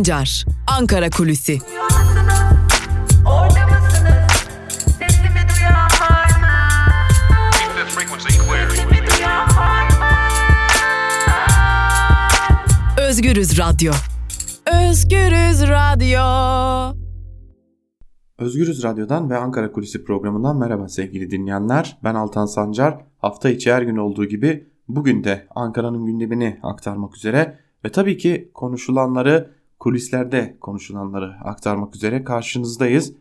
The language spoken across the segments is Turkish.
Sancar, Ankara Kulüsi. Özgürüz Radyo. Özgürüz Radyo. Özgürüz Radyo'dan ve Ankara Kulisi programından merhaba sevgili dinleyenler. Ben Altan Sancar. Hafta içi her gün olduğu gibi bugün de Ankara'nın gündemini aktarmak üzere ve tabii ki konuşulanları, kulislerde konuşulanları aktarmak üzere karşınızdayız.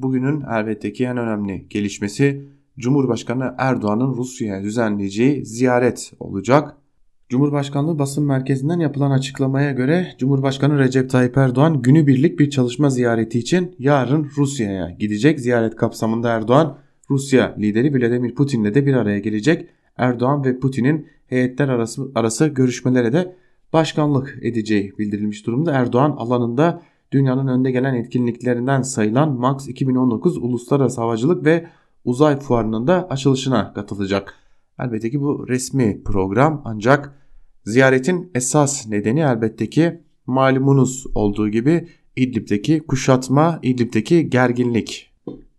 Bugünün elbette ki en önemli gelişmesi Cumhurbaşkanı Erdoğan'ın Rusya'ya düzenleyeceği ziyaret olacak. Cumhurbaşkanlığı basın merkezinden yapılan açıklamaya göre Cumhurbaşkanı Recep Tayyip Erdoğan günübirlik bir çalışma ziyareti için yarın Rusya'ya gidecek. Ziyaret kapsamında Erdoğan Rusya lideri Vladimir Putin'le de bir araya gelecek. Erdoğan ve Putin'in heyetler arası, arası görüşmelere de başkanlık edeceği bildirilmiş durumda. Erdoğan alanında dünyanın önde gelen etkinliklerinden sayılan MAX 2019 Uluslararası Havacılık ve Uzay Fuarı'nın da açılışına katılacak. Elbette ki bu resmi program ancak ziyaretin esas nedeni elbette ki malumunuz olduğu gibi İdlib'deki kuşatma, İdlib'deki gerginlik.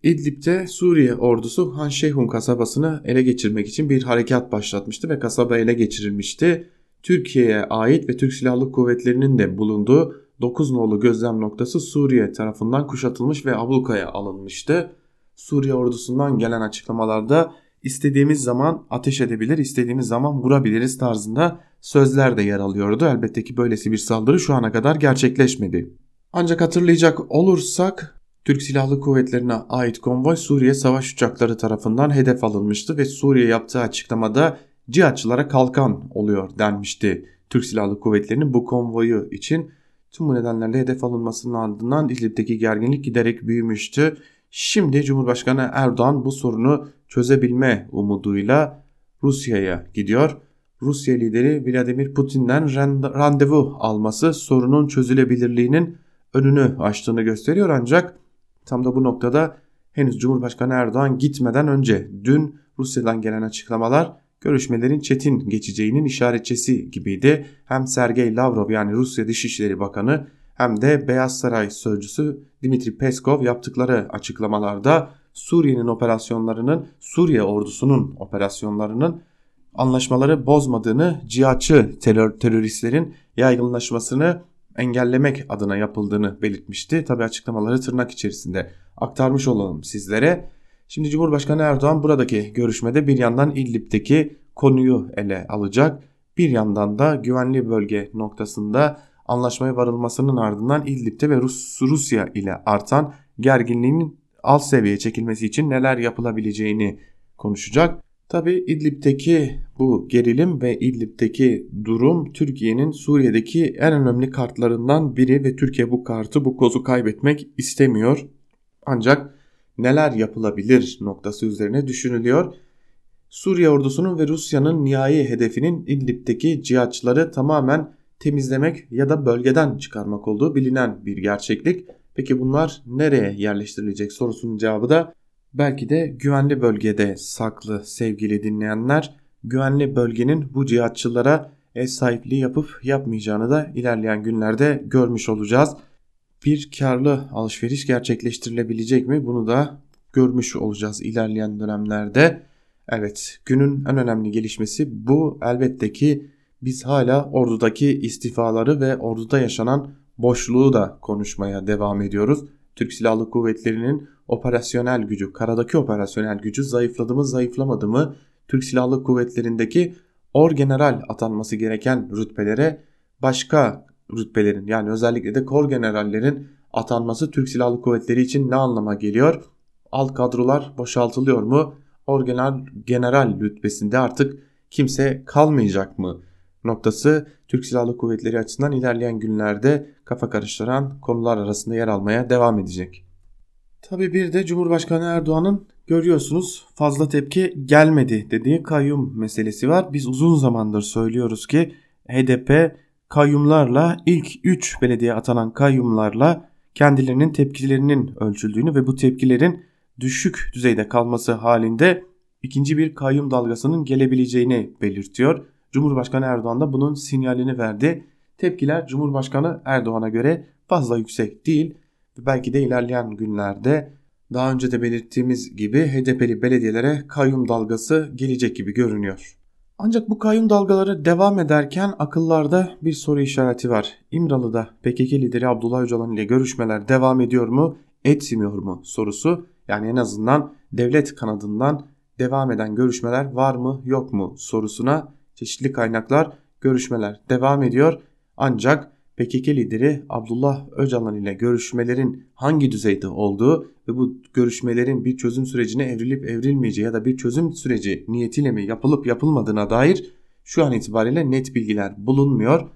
İdlib'de Suriye ordusu Han Şeyhun kasabasını ele geçirmek için bir harekat başlatmıştı ve kasaba ele geçirilmişti. Türkiye'ye ait ve Türk Silahlı Kuvvetleri'nin de bulunduğu 9 nolu gözlem noktası Suriye tarafından kuşatılmış ve ablukaya alınmıştı. Suriye ordusundan gelen açıklamalarda istediğimiz zaman ateş edebilir, istediğimiz zaman vurabiliriz tarzında sözler de yer alıyordu. Elbette ki böylesi bir saldırı şu ana kadar gerçekleşmedi. Ancak hatırlayacak olursak Türk Silahlı Kuvvetlerine ait konvoy Suriye savaş uçakları tarafından hedef alınmıştı ve Suriye yaptığı açıklamada cihatçılara kalkan oluyor denmişti. Türk Silahlı Kuvvetleri'nin bu konvoyu için tüm bu nedenlerle hedef alınmasının ardından İdlib'deki gerginlik giderek büyümüştü. Şimdi Cumhurbaşkanı Erdoğan bu sorunu çözebilme umuduyla Rusya'ya gidiyor. Rusya lideri Vladimir Putin'den randevu alması sorunun çözülebilirliğinin önünü açtığını gösteriyor ancak tam da bu noktada henüz Cumhurbaşkanı Erdoğan gitmeden önce dün Rusya'dan gelen açıklamalar görüşmelerin çetin geçeceğinin işaretçisi gibiydi. Hem Sergey Lavrov yani Rusya Dışişleri Bakanı hem de Beyaz Saray sözcüsü Dimitri Peskov yaptıkları açıklamalarda Suriye'nin operasyonlarının Suriye ordusunun operasyonlarının anlaşmaları bozmadığını, cihatçı terör, teröristlerin yaygınlaşmasını engellemek adına yapıldığını belirtmişti. Tabi açıklamaları tırnak içerisinde aktarmış olalım sizlere. Şimdi Cumhurbaşkanı Erdoğan buradaki görüşmede bir yandan İdlib'deki konuyu ele alacak. Bir yandan da güvenli bölge noktasında anlaşmaya varılmasının ardından İdlib'de ve Rus, Rusya ile artan gerginliğin alt seviyeye çekilmesi için neler yapılabileceğini konuşacak. Tabi İdlib'deki bu gerilim ve İdlib'deki durum Türkiye'nin Suriye'deki en önemli kartlarından biri ve Türkiye bu kartı bu kozu kaybetmek istemiyor. Ancak neler yapılabilir noktası üzerine düşünülüyor. Suriye ordusunun ve Rusya'nın nihai hedefinin İdlib'deki cihatçıları tamamen temizlemek ya da bölgeden çıkarmak olduğu bilinen bir gerçeklik. Peki bunlar nereye yerleştirilecek sorusunun cevabı da belki de güvenli bölgede saklı sevgili dinleyenler. Güvenli bölgenin bu cihatçılara ev sahipliği yapıp yapmayacağını da ilerleyen günlerde görmüş olacağız. Bir karlı alışveriş gerçekleştirilebilecek mi bunu da görmüş olacağız ilerleyen dönemlerde. Evet günün en önemli gelişmesi bu elbette ki biz hala ordudaki istifaları ve orduda yaşanan boşluğu da konuşmaya devam ediyoruz. Türk Silahlı Kuvvetleri'nin operasyonel gücü, karadaki operasyonel gücü zayıfladı mı zayıflamadı mı? Türk Silahlı Kuvvetleri'ndeki orgeneral atanması gereken rütbelere başka rütbelerin yani özellikle de kor generallerin atanması Türk Silahlı Kuvvetleri için ne anlama geliyor? Alt kadrolar boşaltılıyor mu? Orgeneral general rütbesinde artık kimse kalmayacak mı? noktası Türk Silahlı Kuvvetleri açısından ilerleyen günlerde kafa karıştıran konular arasında yer almaya devam edecek. Tabi bir de Cumhurbaşkanı Erdoğan'ın görüyorsunuz fazla tepki gelmedi dediği kayyum meselesi var. Biz uzun zamandır söylüyoruz ki HDP kayyumlarla ilk 3 belediye atanan kayyumlarla kendilerinin tepkilerinin ölçüldüğünü ve bu tepkilerin düşük düzeyde kalması halinde ikinci bir kayyum dalgasının gelebileceğini belirtiyor. Cumhurbaşkanı Erdoğan da bunun sinyalini verdi. tepkiler Cumhurbaşkanı Erdoğan'a göre fazla yüksek değil. Belki de ilerleyen günlerde daha önce de belirttiğimiz gibi HDP'li belediyelere kayyum dalgası gelecek gibi görünüyor. Ancak bu kayyum dalgaları devam ederken akıllarda bir soru işareti var. İmralı'da PKK lideri Abdullah Öcalan ile görüşmeler devam ediyor mu, etmiyor mu sorusu. Yani en azından devlet kanadından devam eden görüşmeler var mı yok mu sorusuna çeşitli kaynaklar görüşmeler devam ediyor. Ancak PKK lideri Abdullah Öcalan ile görüşmelerin hangi düzeyde olduğu ve bu görüşmelerin bir çözüm sürecine evrilip evrilmeyeceği ya da bir çözüm süreci niyetiyle mi yapılıp yapılmadığına dair şu an itibariyle net bilgiler bulunmuyor.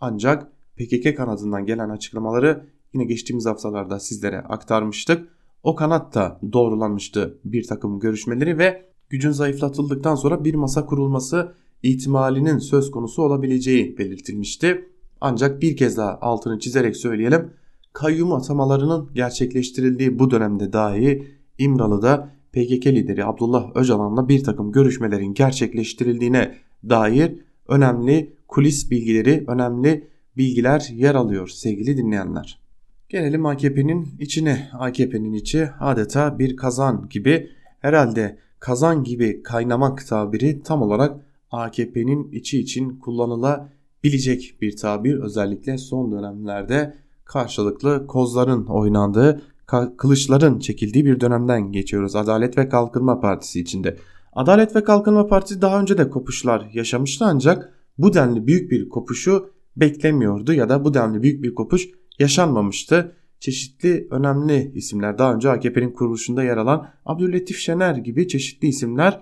Ancak PKK kanadından gelen açıklamaları yine geçtiğimiz haftalarda sizlere aktarmıştık. O kanat da doğrulanmıştı bir takım görüşmeleri ve gücün zayıflatıldıktan sonra bir masa kurulması ihtimalinin söz konusu olabileceği belirtilmişti. Ancak bir kez daha altını çizerek söyleyelim. Kayyum atamalarının gerçekleştirildiği bu dönemde dahi İmralı'da PKK lideri Abdullah Öcalan'la bir takım görüşmelerin gerçekleştirildiğine dair önemli kulis bilgileri, önemli bilgiler yer alıyor sevgili dinleyenler. Gelelim AKP'nin içine. AKP'nin içi adeta bir kazan gibi herhalde kazan gibi kaynamak tabiri tam olarak AKP'nin içi için kullanılabilecek bir tabir. Özellikle son dönemlerde karşılıklı kozların oynandığı, kılıçların çekildiği bir dönemden geçiyoruz Adalet ve Kalkınma Partisi içinde. Adalet ve Kalkınma Partisi daha önce de kopuşlar yaşamıştı ancak bu denli büyük bir kopuşu beklemiyordu ya da bu denli büyük bir kopuş yaşanmamıştı. Çeşitli önemli isimler daha önce AKP'nin kuruluşunda yer alan Abdülletif Şener gibi çeşitli isimler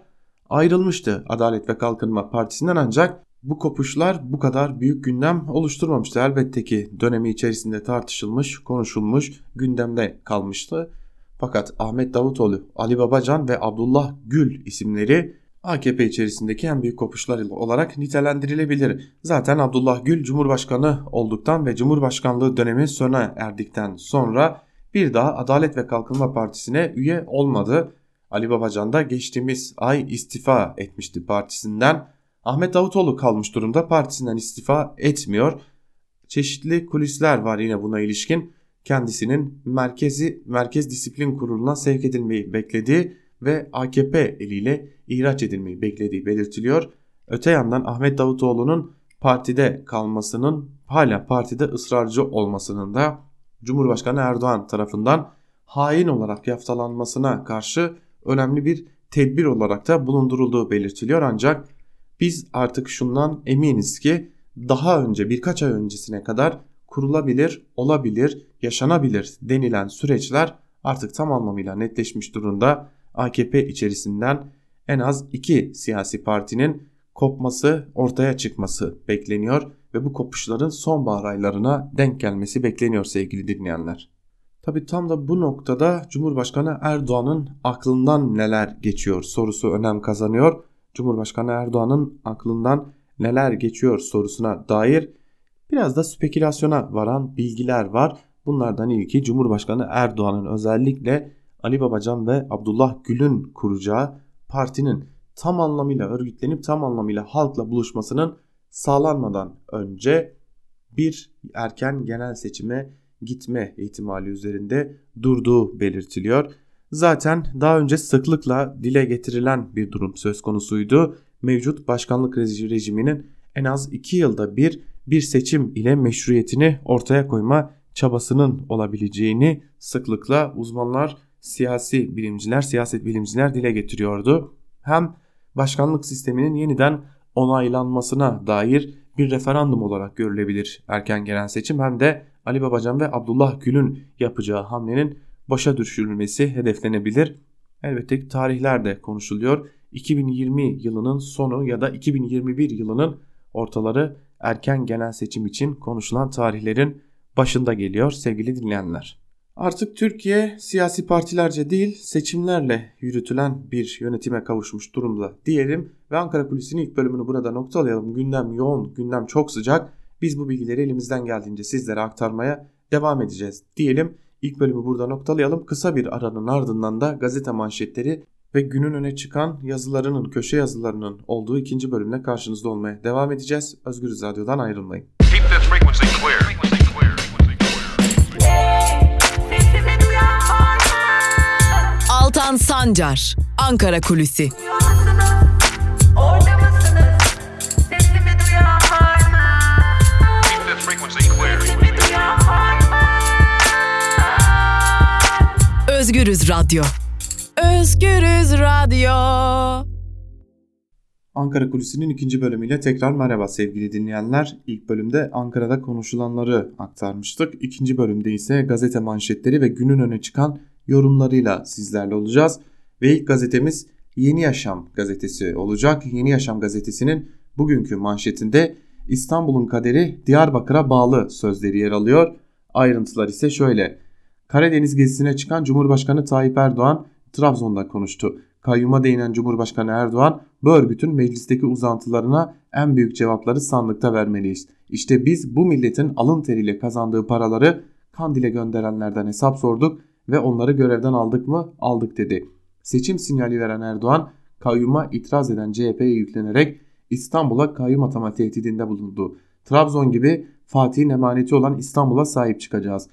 ayrılmıştı Adalet ve Kalkınma Partisi'nden ancak bu kopuşlar bu kadar büyük gündem oluşturmamıştı. Elbette ki dönemi içerisinde tartışılmış, konuşulmuş, gündemde kalmıştı. Fakat Ahmet Davutoğlu, Ali Babacan ve Abdullah Gül isimleri AKP içerisindeki en büyük kopuşlar olarak nitelendirilebilir. Zaten Abdullah Gül Cumhurbaşkanı olduktan ve Cumhurbaşkanlığı dönemi sona erdikten sonra bir daha Adalet ve Kalkınma Partisi'ne üye olmadı. Ali Babacan da geçtiğimiz ay istifa etmişti partisinden. Ahmet Davutoğlu kalmış durumda partisinden istifa etmiyor. Çeşitli kulisler var yine buna ilişkin. Kendisinin merkezi Merkez Disiplin Kurulu'na sevk edilmeyi beklediği ve AKP eliyle ihraç edilmeyi beklediği belirtiliyor. Öte yandan Ahmet Davutoğlu'nun partide kalmasının hala partide ısrarcı olmasının da Cumhurbaşkanı Erdoğan tarafından hain olarak yaftalanmasına karşı önemli bir tedbir olarak da bulundurulduğu belirtiliyor ancak biz artık şundan eminiz ki daha önce birkaç ay öncesine kadar kurulabilir, olabilir, yaşanabilir denilen süreçler artık tam anlamıyla netleşmiş durumda. AKP içerisinden en az iki siyasi partinin kopması, ortaya çıkması bekleniyor ve bu kopuşların sonbahar aylarına denk gelmesi bekleniyor sevgili dinleyenler. Tabi tam da bu noktada Cumhurbaşkanı Erdoğan'ın aklından neler geçiyor sorusu önem kazanıyor. Cumhurbaşkanı Erdoğan'ın aklından neler geçiyor sorusuna dair biraz da spekülasyona varan bilgiler var. Bunlardan ilki Cumhurbaşkanı Erdoğan'ın özellikle Ali Babacan ve Abdullah Gül'ün kuracağı partinin tam anlamıyla örgütlenip tam anlamıyla halkla buluşmasının sağlanmadan önce bir erken genel seçime gitme ihtimali üzerinde durduğu belirtiliyor. Zaten daha önce sıklıkla dile getirilen bir durum söz konusuydu. Mevcut başkanlık rejiminin en az 2 yılda bir bir seçim ile meşruiyetini ortaya koyma çabasının olabileceğini sıklıkla uzmanlar, siyasi bilimciler, siyaset bilimciler dile getiriyordu. Hem başkanlık sisteminin yeniden onaylanmasına dair bir referandum olarak görülebilir erken gelen seçim hem de Ali Babacan ve Abdullah Gül'ün yapacağı hamlenin başa düşürülmesi hedeflenebilir. Elbette ki tarihler de konuşuluyor. 2020 yılının sonu ya da 2021 yılının ortaları erken genel seçim için konuşulan tarihlerin başında geliyor sevgili dinleyenler. Artık Türkiye siyasi partilerce değil seçimlerle yürütülen bir yönetime kavuşmuş durumda diyelim ve Ankara Kulisi'nin ilk bölümünü burada noktalayalım. Gündem yoğun, gündem çok sıcak. Biz bu bilgileri elimizden geldiğince sizlere aktarmaya devam edeceğiz diyelim. İlk bölümü burada noktalayalım. Kısa bir aranın ardından da gazete manşetleri ve günün öne çıkan yazılarının, köşe yazılarının olduğu ikinci bölümle karşınızda olmaya devam edeceğiz. Özgürüz Radyo'dan ayrılmayın. Altan Sancar, Ankara Kulüsi. Özgürüz Radyo. Özgürüz Radyo. Ankara Kulisi'nin ikinci bölümüyle tekrar merhaba sevgili dinleyenler. İlk bölümde Ankara'da konuşulanları aktarmıştık. İkinci bölümde ise gazete manşetleri ve günün öne çıkan yorumlarıyla sizlerle olacağız. Ve ilk gazetemiz Yeni Yaşam gazetesi olacak. Yeni Yaşam gazetesinin bugünkü manşetinde İstanbul'un kaderi Diyarbakır'a bağlı sözleri yer alıyor. Ayrıntılar ise şöyle. Karadeniz gezisine çıkan Cumhurbaşkanı Tayyip Erdoğan Trabzon'da konuştu. Kayyuma değinen Cumhurbaşkanı Erdoğan bu örgütün meclisteki uzantılarına en büyük cevapları sandıkta vermeliyiz. İşte biz bu milletin alın teriyle kazandığı paraları Kandil'e gönderenlerden hesap sorduk ve onları görevden aldık mı? Aldık dedi. Seçim sinyali veren Erdoğan kayyuma itiraz eden CHP'ye yüklenerek İstanbul'a kayyum atama tehdidinde bulundu. Trabzon gibi Fatih'in emaneti olan İstanbul'a sahip çıkacağız.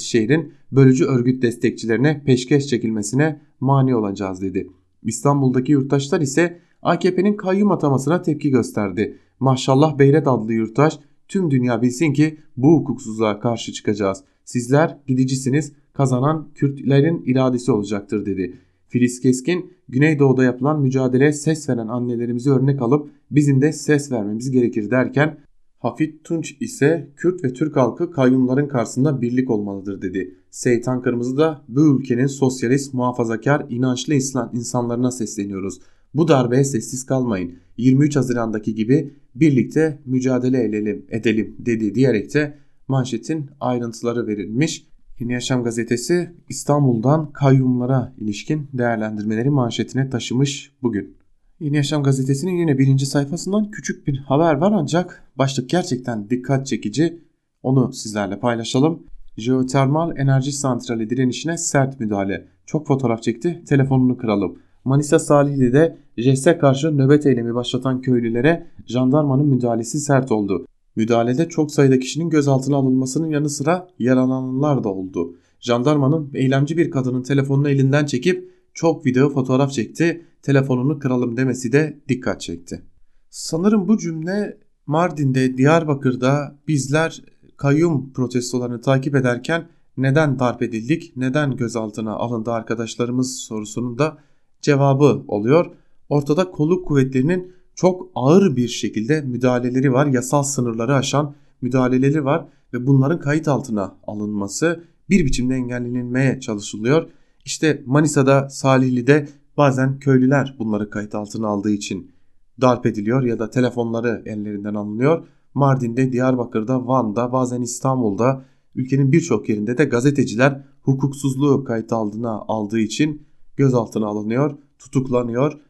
Şehrin bölücü örgüt destekçilerine peşkeş çekilmesine mani olacağız dedi. İstanbul'daki yurttaşlar ise AKP'nin kayyum atamasına tepki gösterdi. Maşallah Beyret adlı yurttaş tüm dünya bilsin ki bu hukuksuzluğa karşı çıkacağız. Sizler gidicisiniz kazanan Kürtlerin iradesi olacaktır dedi. Filiz Keskin Güneydoğu'da yapılan mücadeleye ses veren annelerimizi örnek alıp bizim de ses vermemiz gerekir derken Hafit Tunç ise Kürt ve Türk halkı kayyumların karşısında birlik olmalıdır dedi. Seytan Kırmızı da bu ülkenin sosyalist, muhafazakar, inançlı insan- insanlarına sesleniyoruz. Bu darbeye sessiz kalmayın. 23 Haziran'daki gibi birlikte mücadele edelim, edelim dedi diyerek de manşetin ayrıntıları verilmiş. Yeni Yaşam gazetesi İstanbul'dan kayyumlara ilişkin değerlendirmeleri manşetine taşımış bugün. Yeni Yaşam gazetesinin yine birinci sayfasından küçük bir haber var ancak başlık gerçekten dikkat çekici. Onu sizlerle paylaşalım. Jeotermal enerji santrali direnişine sert müdahale. Çok fotoğraf çekti, telefonunu kıralım. Manisa Salihli'de JES'e karşı nöbet eylemi başlatan köylülere jandarmanın müdahalesi sert oldu. Müdahalede çok sayıda kişinin gözaltına alınmasının yanı sıra yaralananlar da oldu. Jandarmanın eylemci bir kadının telefonunu elinden çekip çok video fotoğraf çekti, telefonunu kıralım demesi de dikkat çekti. Sanırım bu cümle Mardin'de, Diyarbakır'da bizler kayyum protestolarını takip ederken neden darp edildik, neden gözaltına alındı arkadaşlarımız sorusunun da cevabı oluyor. Ortada kolluk kuvvetlerinin çok ağır bir şekilde müdahaleleri var. Yasal sınırları aşan müdahaleleri var ve bunların kayıt altına alınması bir biçimde engellenmeye çalışılıyor. İşte Manisa'da, Salihli'de bazen köylüler bunları kayıt altına aldığı için darp ediliyor ya da telefonları ellerinden alınıyor. Mardin'de, Diyarbakır'da, Van'da, bazen İstanbul'da, ülkenin birçok yerinde de gazeteciler hukuksuzluğu kayıt altına aldığı için gözaltına alınıyor, tutuklanıyor,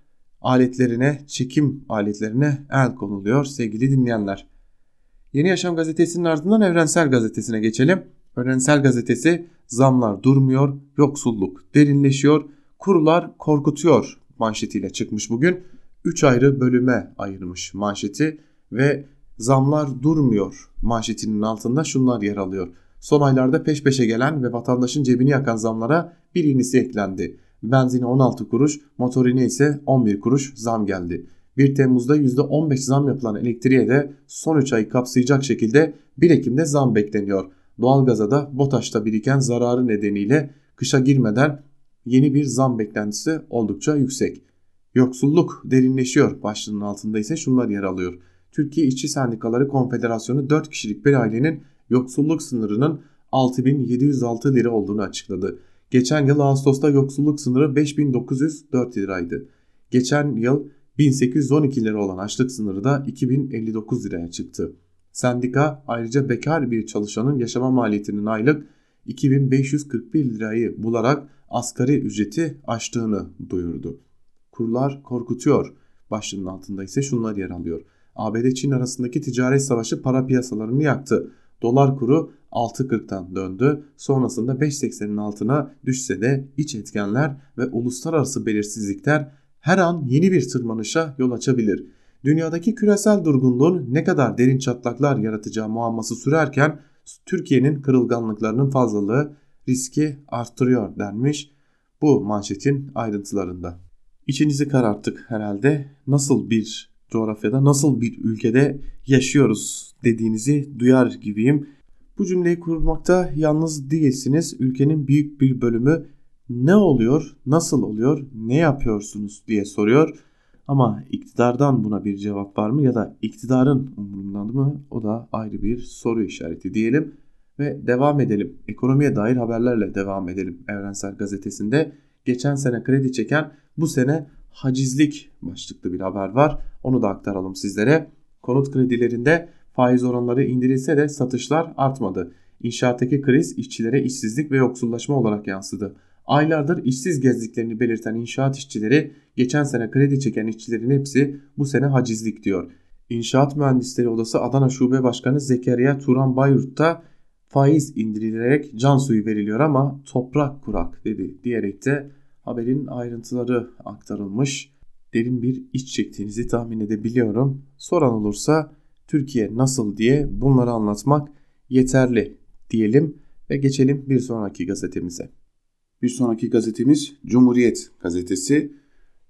aletlerine, çekim aletlerine el konuluyor sevgili dinleyenler. Yeni Yaşam gazetesinin ardından Evrensel Gazetesi'ne geçelim. Evrensel Gazetesi zamlar durmuyor, yoksulluk derinleşiyor, kurular korkutuyor manşetiyle çıkmış bugün. 3 ayrı bölüme ayırmış manşeti ve zamlar durmuyor manşetinin altında şunlar yer alıyor. Son aylarda peş peşe gelen ve vatandaşın cebini yakan zamlara bir yenisi eklendi. Benzine 16 kuruş, motorine ise 11 kuruş zam geldi. 1 Temmuz'da %15 zam yapılan elektriğe de son 3 ayı kapsayacak şekilde 1 Ekim'de zam bekleniyor. Doğalgaza da BOTAŞ'ta biriken zararı nedeniyle kışa girmeden yeni bir zam beklentisi oldukça yüksek. Yoksulluk derinleşiyor başlığının altında ise şunlar yer alıyor. Türkiye İşçi Sendikaları Konfederasyonu 4 kişilik bir ailenin yoksulluk sınırının 6706 lira olduğunu açıkladı. Geçen yıl Ağustos'ta yoksulluk sınırı 5904 liraydı. Geçen yıl 1812 lira olan açlık sınırı da 2059 liraya çıktı. Sendika ayrıca bekar bir çalışanın yaşama maliyetinin aylık 2541 lirayı bularak asgari ücreti aştığını duyurdu. Kurlar korkutuyor. Başlığının altında ise şunlar yer alıyor. ABD-Çin arasındaki ticaret savaşı para piyasalarını yaktı. Dolar kuru 6.40'tan döndü. Sonrasında 5.80'in altına düşse de iç etkenler ve uluslararası belirsizlikler her an yeni bir tırmanışa yol açabilir. Dünyadaki küresel durgunluğun ne kadar derin çatlaklar yaratacağı muamması sürerken Türkiye'nin kırılganlıklarının fazlalığı riski arttırıyor denmiş bu manşetin ayrıntılarında. İçinizi kararttık herhalde nasıl bir coğrafyada nasıl bir ülkede yaşıyoruz dediğinizi duyar gibiyim. Bu cümleyi kurmakta yalnız değilsiniz. Ülkenin büyük bir bölümü ne oluyor, nasıl oluyor, ne yapıyorsunuz diye soruyor. Ama iktidardan buna bir cevap var mı ya da iktidarın umurundan mı o da ayrı bir soru işareti diyelim. Ve devam edelim. Ekonomiye dair haberlerle devam edelim. Evrensel Gazetesi'nde geçen sene kredi çeken bu sene hacizlik başlıklı bir haber var. Onu da aktaralım sizlere. Konut kredilerinde faiz oranları indirilse de satışlar artmadı. İnşaattaki kriz işçilere işsizlik ve yoksullaşma olarak yansıdı. Aylardır işsiz gezdiklerini belirten inşaat işçileri geçen sene kredi çeken işçilerin hepsi bu sene hacizlik diyor. İnşaat Mühendisleri Odası Adana Şube Başkanı Zekeriya Turan Bayrurt'ta faiz indirilerek can suyu veriliyor ama toprak kurak dedi diyerek de haberin ayrıntıları aktarılmış. Derin bir iç çektiğinizi tahmin edebiliyorum. Soran olursa Türkiye nasıl diye bunları anlatmak yeterli diyelim ve geçelim bir sonraki gazetemize. Bir sonraki gazetemiz Cumhuriyet gazetesi.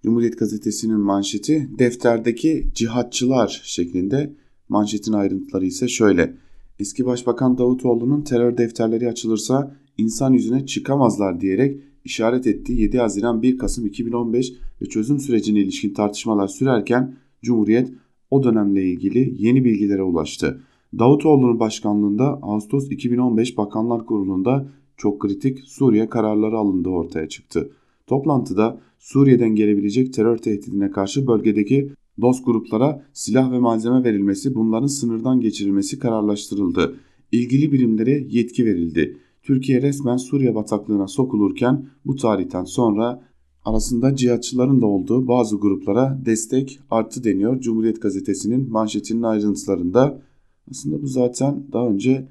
Cumhuriyet gazetesinin manşeti defterdeki cihatçılar şeklinde. Manşetin ayrıntıları ise şöyle. Eski Başbakan Davutoğlu'nun terör defterleri açılırsa insan yüzüne çıkamazlar diyerek işaret ettiği 7 Haziran 1 Kasım 2015 ve çözüm sürecine ilişkin tartışmalar sürerken Cumhuriyet o dönemle ilgili yeni bilgilere ulaştı. Davutoğlu'nun başkanlığında Ağustos 2015 Bakanlar Kurulu'nda çok kritik Suriye kararları alındığı ortaya çıktı. Toplantıda Suriye'den gelebilecek terör tehdidine karşı bölgedeki DOS gruplara silah ve malzeme verilmesi, bunların sınırdan geçirilmesi kararlaştırıldı. İlgili birimlere yetki verildi. Türkiye resmen Suriye bataklığına sokulurken bu tarihten sonra arasında cihatçıların da olduğu bazı gruplara destek arttı deniyor Cumhuriyet Gazetesi'nin manşetinin ayrıntılarında. Aslında bu zaten daha önce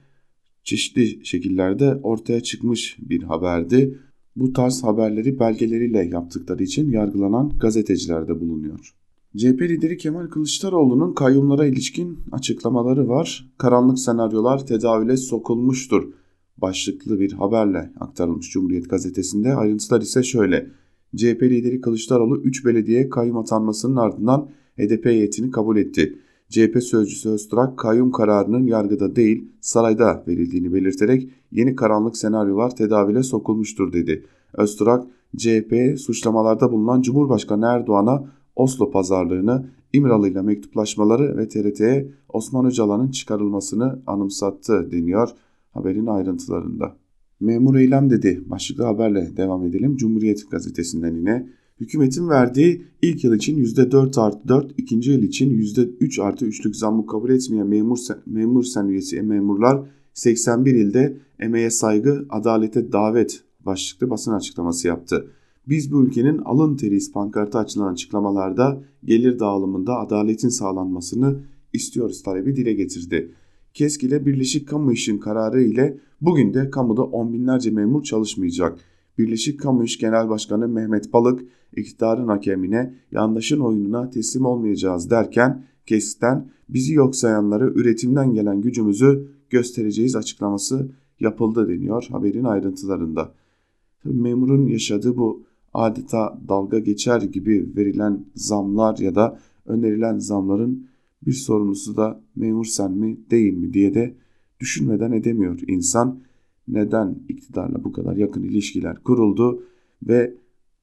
çeşitli şekillerde ortaya çıkmış bir haberdi. Bu tarz haberleri belgeleriyle yaptıkları için yargılanan gazeteciler de bulunuyor. CHP lideri Kemal Kılıçdaroğlu'nun kayyumlara ilişkin açıklamaları var. Karanlık senaryolar tedavüle sokulmuştur başlıklı bir haberle aktarılmış Cumhuriyet Gazetesi'nde. Ayrıntılar ise şöyle. CHP lideri Kılıçdaroğlu 3 belediye kayyum atanmasının ardından HDP heyetini kabul etti. CHP sözcüsü Öztürk kayyum kararının yargıda değil sarayda verildiğini belirterek yeni karanlık senaryolar tedavile sokulmuştur dedi. Öztürk CHP suçlamalarda bulunan Cumhurbaşkanı Erdoğan'a Oslo pazarlığını, İmralı ile mektuplaşmaları ve TRT'ye Osman Öcalan'ın çıkarılmasını anımsattı deniyor haberin ayrıntılarında. Memur eylem dedi. Başlıklı haberle devam edelim. Cumhuriyet gazetesinden yine. Hükümetin verdiği ilk yıl için %4 artı 4, ikinci yıl için %3 artı 3'lük zammı kabul etmeyen memur, memur sen üyesi memurlar 81 ilde emeğe saygı, adalete davet başlıklı basın açıklaması yaptı. Biz bu ülkenin alın teriyiz pankartı açılan açıklamalarda gelir dağılımında adaletin sağlanmasını istiyoruz talebi dile getirdi. KESK ile Birleşik Kamu İş'in kararı ile bugün de kamuda on binlerce memur çalışmayacak. Birleşik Kamu İş Genel Başkanı Mehmet Balık iktidarın hakemine yandaşın oyununa teslim olmayacağız derken KESK'ten bizi yok sayanlara üretimden gelen gücümüzü göstereceğiz açıklaması yapıldı deniyor haberin ayrıntılarında. Memurun yaşadığı bu adeta dalga geçer gibi verilen zamlar ya da önerilen zamların bir sorumlusu da memur sen mi değil mi diye de düşünmeden edemiyor insan. Neden iktidarla bu kadar yakın ilişkiler kuruldu ve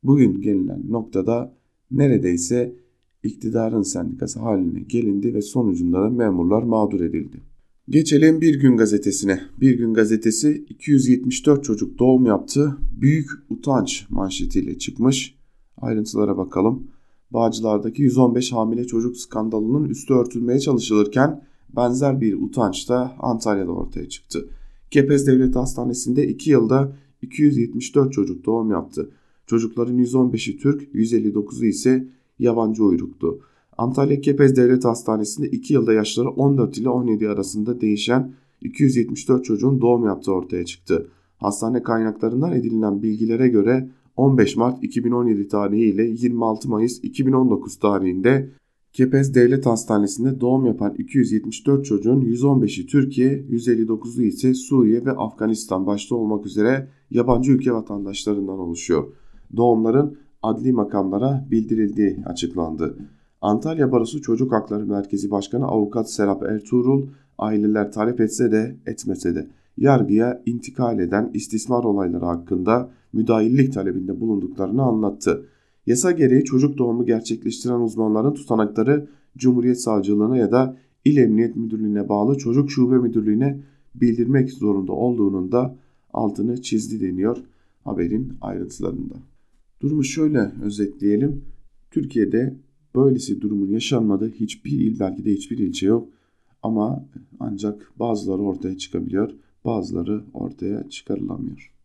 bugün gelinen noktada neredeyse iktidarın sendikası haline gelindi ve sonucunda da memurlar mağdur edildi. Geçelim Bir Gün Gazetesi'ne. Bir Gün Gazetesi 274 çocuk doğum yaptı. Büyük utanç manşetiyle çıkmış. Ayrıntılara bakalım. Bağcılar'daki 115 hamile çocuk skandalının üstü örtülmeye çalışılırken benzer bir utanç da Antalya'da ortaya çıktı. Kepez Devlet Hastanesi'nde 2 yılda 274 çocuk doğum yaptı. Çocukların 115'i Türk, 159'u ise yabancı uyruktu. Antalya Kepez Devlet Hastanesi'nde 2 yılda yaşları 14 ile 17 arasında değişen 274 çocuğun doğum yaptığı ortaya çıktı. Hastane kaynaklarından edinilen bilgilere göre 15 Mart 2017 tarihi ile 26 Mayıs 2019 tarihinde Kepez Devlet Hastanesi'nde doğum yapan 274 çocuğun 115'i Türkiye, 159'u ise Suriye ve Afganistan başta olmak üzere yabancı ülke vatandaşlarından oluşuyor. Doğumların adli makamlara bildirildiği açıklandı. Antalya Barosu Çocuk Hakları Merkezi Başkanı Avukat Serap Ertuğrul, aileler talep etse de etmese de yargıya intikal eden istismar olayları hakkında müdahillik talebinde bulunduklarını anlattı. Yasa gereği çocuk doğumu gerçekleştiren uzmanların tutanakları Cumhuriyet Savcılığına ya da İl Emniyet Müdürlüğü'ne bağlı Çocuk Şube Müdürlüğü'ne bildirmek zorunda olduğunun da altını çizdi deniyor haberin ayrıntılarında. Durumu şöyle özetleyelim. Türkiye'de böylesi durumun yaşanmadığı hiçbir il belki de hiçbir ilçe yok. Ama ancak bazıları ortaya çıkabiliyor, bazıları ortaya çıkarılamıyor.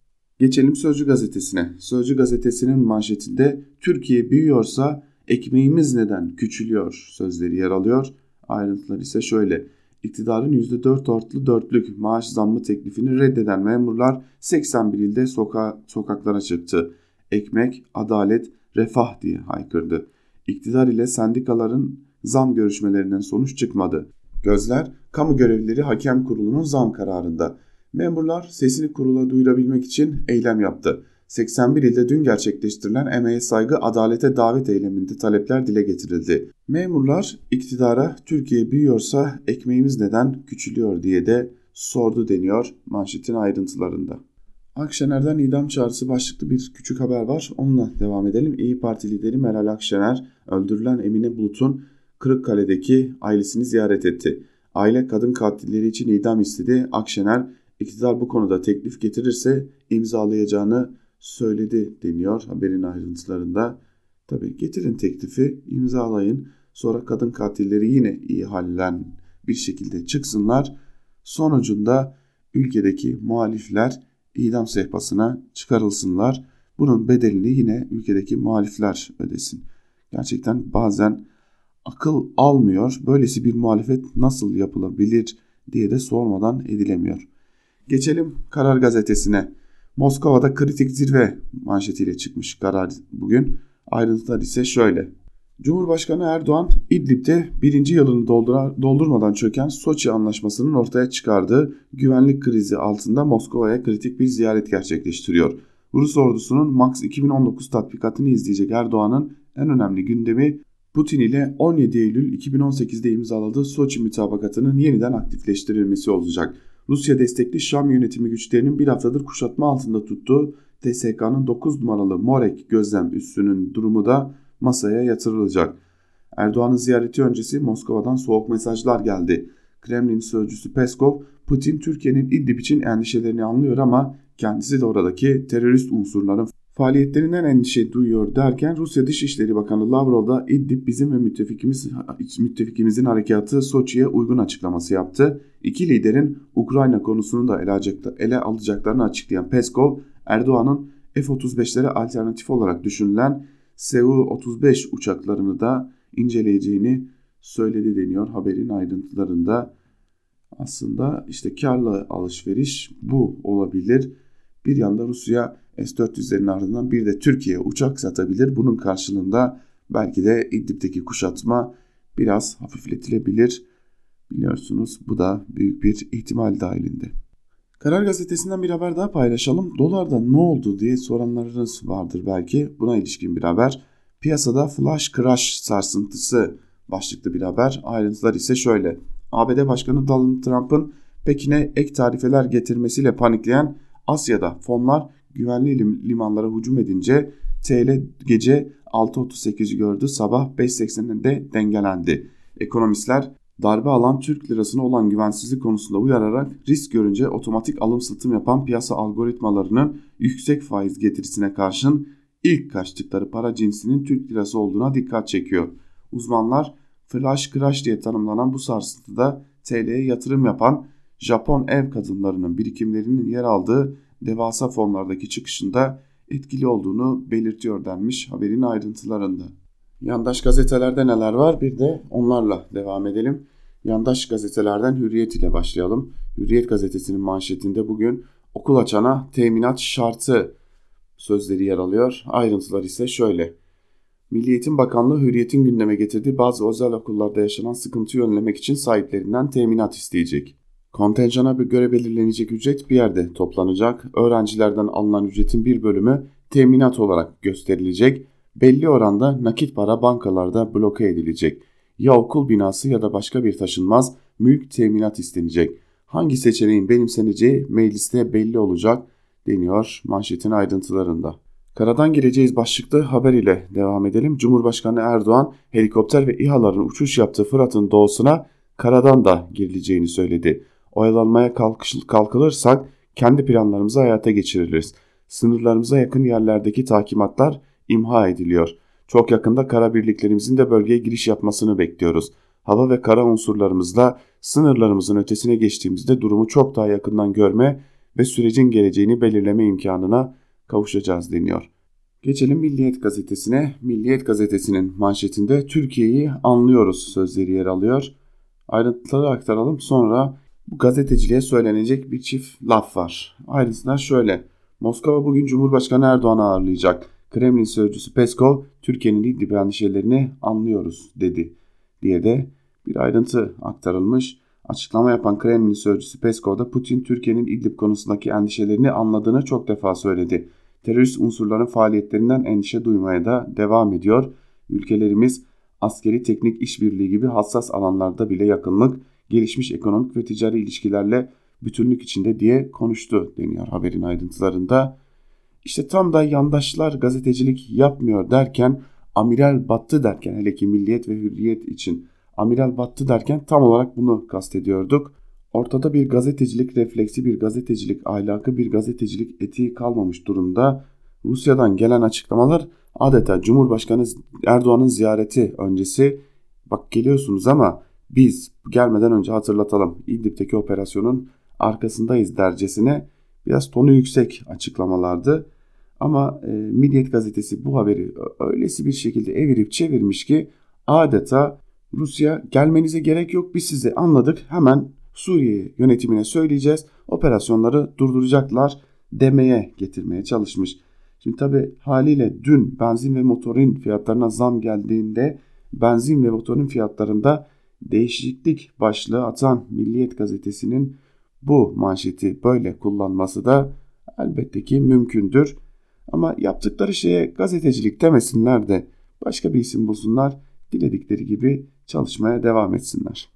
Geçelim Sözcü gazetesine. Sözcü gazetesinin manşetinde Türkiye büyüyorsa ekmeğimiz neden küçülüyor sözleri yer alıyor. Ayrıntılar ise şöyle. İktidarın %4 ortlu dörtlük maaş zammı teklifini reddeden memurlar 81 ilde soka sokaklara çıktı. Ekmek, adalet, refah diye haykırdı. İktidar ile sendikaların zam görüşmelerinden sonuç çıkmadı. Gözler kamu görevlileri hakem kurulunun zam kararında. Memurlar sesini kurula duyurabilmek için eylem yaptı. 81 ilde dün gerçekleştirilen emeğe saygı adalete davet eyleminde talepler dile getirildi. Memurlar iktidara Türkiye büyüyorsa ekmeğimiz neden küçülüyor diye de sordu deniyor manşetin ayrıntılarında. Akşener'den idam çağrısı başlıklı bir küçük haber var. Onunla devam edelim. İyi Parti lideri Meral Akşener öldürülen Emine Bulut'un Kırıkkale'deki ailesini ziyaret etti. Aile kadın katilleri için idam istedi. Akşener iktidar bu konuda teklif getirirse imzalayacağını söyledi deniyor haberin ayrıntılarında. Tabi getirin teklifi imzalayın sonra kadın katilleri yine iyi hallen bir şekilde çıksınlar. Sonucunda ülkedeki muhalifler idam sehpasına çıkarılsınlar. Bunun bedelini yine ülkedeki muhalifler ödesin. Gerçekten bazen akıl almıyor. Böylesi bir muhalefet nasıl yapılabilir diye de sormadan edilemiyor. Geçelim Karar Gazetesi'ne. Moskova'da kritik zirve manşetiyle çıkmış karar bugün. Ayrıntılar ise şöyle. Cumhurbaşkanı Erdoğan İdlib'de birinci yılını doldura, doldurmadan çöken Soçi anlaşmasının ortaya çıkardığı güvenlik krizi altında Moskova'ya kritik bir ziyaret gerçekleştiriyor. Rus ordusunun MAX 2019 tatbikatını izleyecek Erdoğan'ın en önemli gündemi Putin ile 17 Eylül 2018'de imzaladığı Soçi mütabakatının yeniden aktifleştirilmesi olacak. Rusya destekli Şam yönetimi güçlerinin bir haftadır kuşatma altında tuttuğu TSK'nın 9 numaralı Morek gözlem üssünün durumu da masaya yatırılacak. Erdoğan'ın ziyareti öncesi Moskova'dan soğuk mesajlar geldi. Kremlin sözcüsü Peskov, Putin Türkiye'nin İdlib için endişelerini anlıyor ama kendisi de oradaki terörist unsurların faaliyetlerinden endişe duyuyor derken Rusya Dışişleri Bakanı Lavrov da İdlib bizim ve müttefikimiz, müttefikimizin harekatı Soçi'ye uygun açıklaması yaptı. İki liderin Ukrayna konusunu da ele, alacaklar, ele alacaklarını açıklayan Peskov, Erdoğan'ın F-35'lere alternatif olarak düşünülen Su-35 uçaklarını da inceleyeceğini söyledi deniyor haberin ayrıntılarında. Aslında işte karlı alışveriş bu olabilir. Bir yanda Rusya S-400'lerin ardından bir de Türkiye uçak satabilir. Bunun karşılığında belki de İdlib'deki kuşatma biraz hafifletilebilir. Biliyorsunuz bu da büyük bir ihtimal dahilinde. Karar gazetesinden bir haber daha paylaşalım. Dolarda ne oldu diye soranlarınız vardır belki. Buna ilişkin bir haber. Piyasada flash crash sarsıntısı başlıklı bir haber. Ayrıntılar ise şöyle. ABD Başkanı Donald Trump'ın Pekin'e ek tarifeler getirmesiyle panikleyen Asya'da fonlar güvenli lim limanlara hücum edince TL gece 6.38'i gördü sabah 5.80'de dengelendi. Ekonomistler darbe alan Türk lirasına olan güvensizlik konusunda uyararak risk görünce otomatik alım satım yapan piyasa algoritmalarının yüksek faiz getirisine karşın ilk kaçtıkları para cinsinin Türk lirası olduğuna dikkat çekiyor. Uzmanlar flash crash diye tanımlanan bu sarsıntıda TL'ye yatırım yapan Japon ev kadınlarının birikimlerinin yer aldığı devasa fonlardaki çıkışında etkili olduğunu belirtiyor denmiş haberin ayrıntılarında. Yandaş gazetelerde neler var bir de onlarla devam edelim. Yandaş gazetelerden Hürriyet ile başlayalım. Hürriyet gazetesinin manşetinde bugün okul açana teminat şartı sözleri yer alıyor. Ayrıntılar ise şöyle. Milli Eğitim Bakanlığı Hürriyet'in gündeme getirdiği bazı özel okullarda yaşanan sıkıntıyı önlemek için sahiplerinden teminat isteyecek. Kontenjana göre belirlenecek ücret bir yerde toplanacak. Öğrencilerden alınan ücretin bir bölümü teminat olarak gösterilecek. Belli oranda nakit para bankalarda bloke edilecek. Ya okul binası ya da başka bir taşınmaz mülk teminat istenecek. Hangi seçeneğin benimseneceği mecliste belli olacak deniyor manşetin ayrıntılarında. Karadan gireceğiz başlıklı haber ile devam edelim. Cumhurbaşkanı Erdoğan helikopter ve İHA'ların uçuş yaptığı Fırat'ın doğusuna karadan da girileceğini söyledi. Oyalanmaya kalkılırsak kendi planlarımızı hayata geçiririz. Sınırlarımıza yakın yerlerdeki takimatlar imha ediliyor. Çok yakında kara birliklerimizin de bölgeye giriş yapmasını bekliyoruz. Hava ve kara unsurlarımızla sınırlarımızın ötesine geçtiğimizde durumu çok daha yakından görme ve sürecin geleceğini belirleme imkanına kavuşacağız deniyor. Geçelim Milliyet gazetesine. Milliyet gazetesinin manşetinde Türkiye'yi anlıyoruz sözleri yer alıyor. Ayrıntıları aktaralım sonra bu gazeteciliğe söylenecek bir çift laf var. Ayrıntılar şöyle. Moskova bugün Cumhurbaşkanı Erdoğan'ı ağırlayacak. Kremlin sözcüsü Peskov, Türkiye'nin İdlib endişelerini anlıyoruz dedi diye de bir ayrıntı aktarılmış. Açıklama yapan Kremlin sözcüsü Peskov da Putin Türkiye'nin İdlib konusundaki endişelerini anladığını çok defa söyledi. Terörist unsurların faaliyetlerinden endişe duymaya da devam ediyor. Ülkelerimiz askeri teknik işbirliği gibi hassas alanlarda bile yakınlık, gelişmiş ekonomik ve ticari ilişkilerle bütünlük içinde diye konuştu deniyor haberin ayrıntılarında. İşte tam da yandaşlar gazetecilik yapmıyor derken amiral battı derken hele ki milliyet ve hürriyet için amiral battı derken tam olarak bunu kastediyorduk. Ortada bir gazetecilik refleksi, bir gazetecilik ahlakı, bir gazetecilik etiği kalmamış durumda. Rusya'dan gelen açıklamalar adeta Cumhurbaşkanı Erdoğan'ın ziyareti öncesi bak geliyorsunuz ama biz gelmeden önce hatırlatalım İdlib'deki operasyonun arkasındayız dercesine biraz tonu yüksek açıklamalardı. Ama e, Milliyet gazetesi bu haberi öylesi bir şekilde evirip çevirmiş ki adeta Rusya gelmenize gerek yok biz sizi anladık hemen Suriye yönetimine söyleyeceğiz operasyonları durduracaklar demeye getirmeye çalışmış. Şimdi tabi haliyle dün benzin ve motorin fiyatlarına zam geldiğinde benzin ve motorin fiyatlarında değişiklik başlığı atan Milliyet gazetesinin bu manşeti böyle kullanması da elbette ki mümkündür. Ama yaptıkları şeye gazetecilik demesinler de başka bir isim bulsunlar, diledikleri gibi çalışmaya devam etsinler.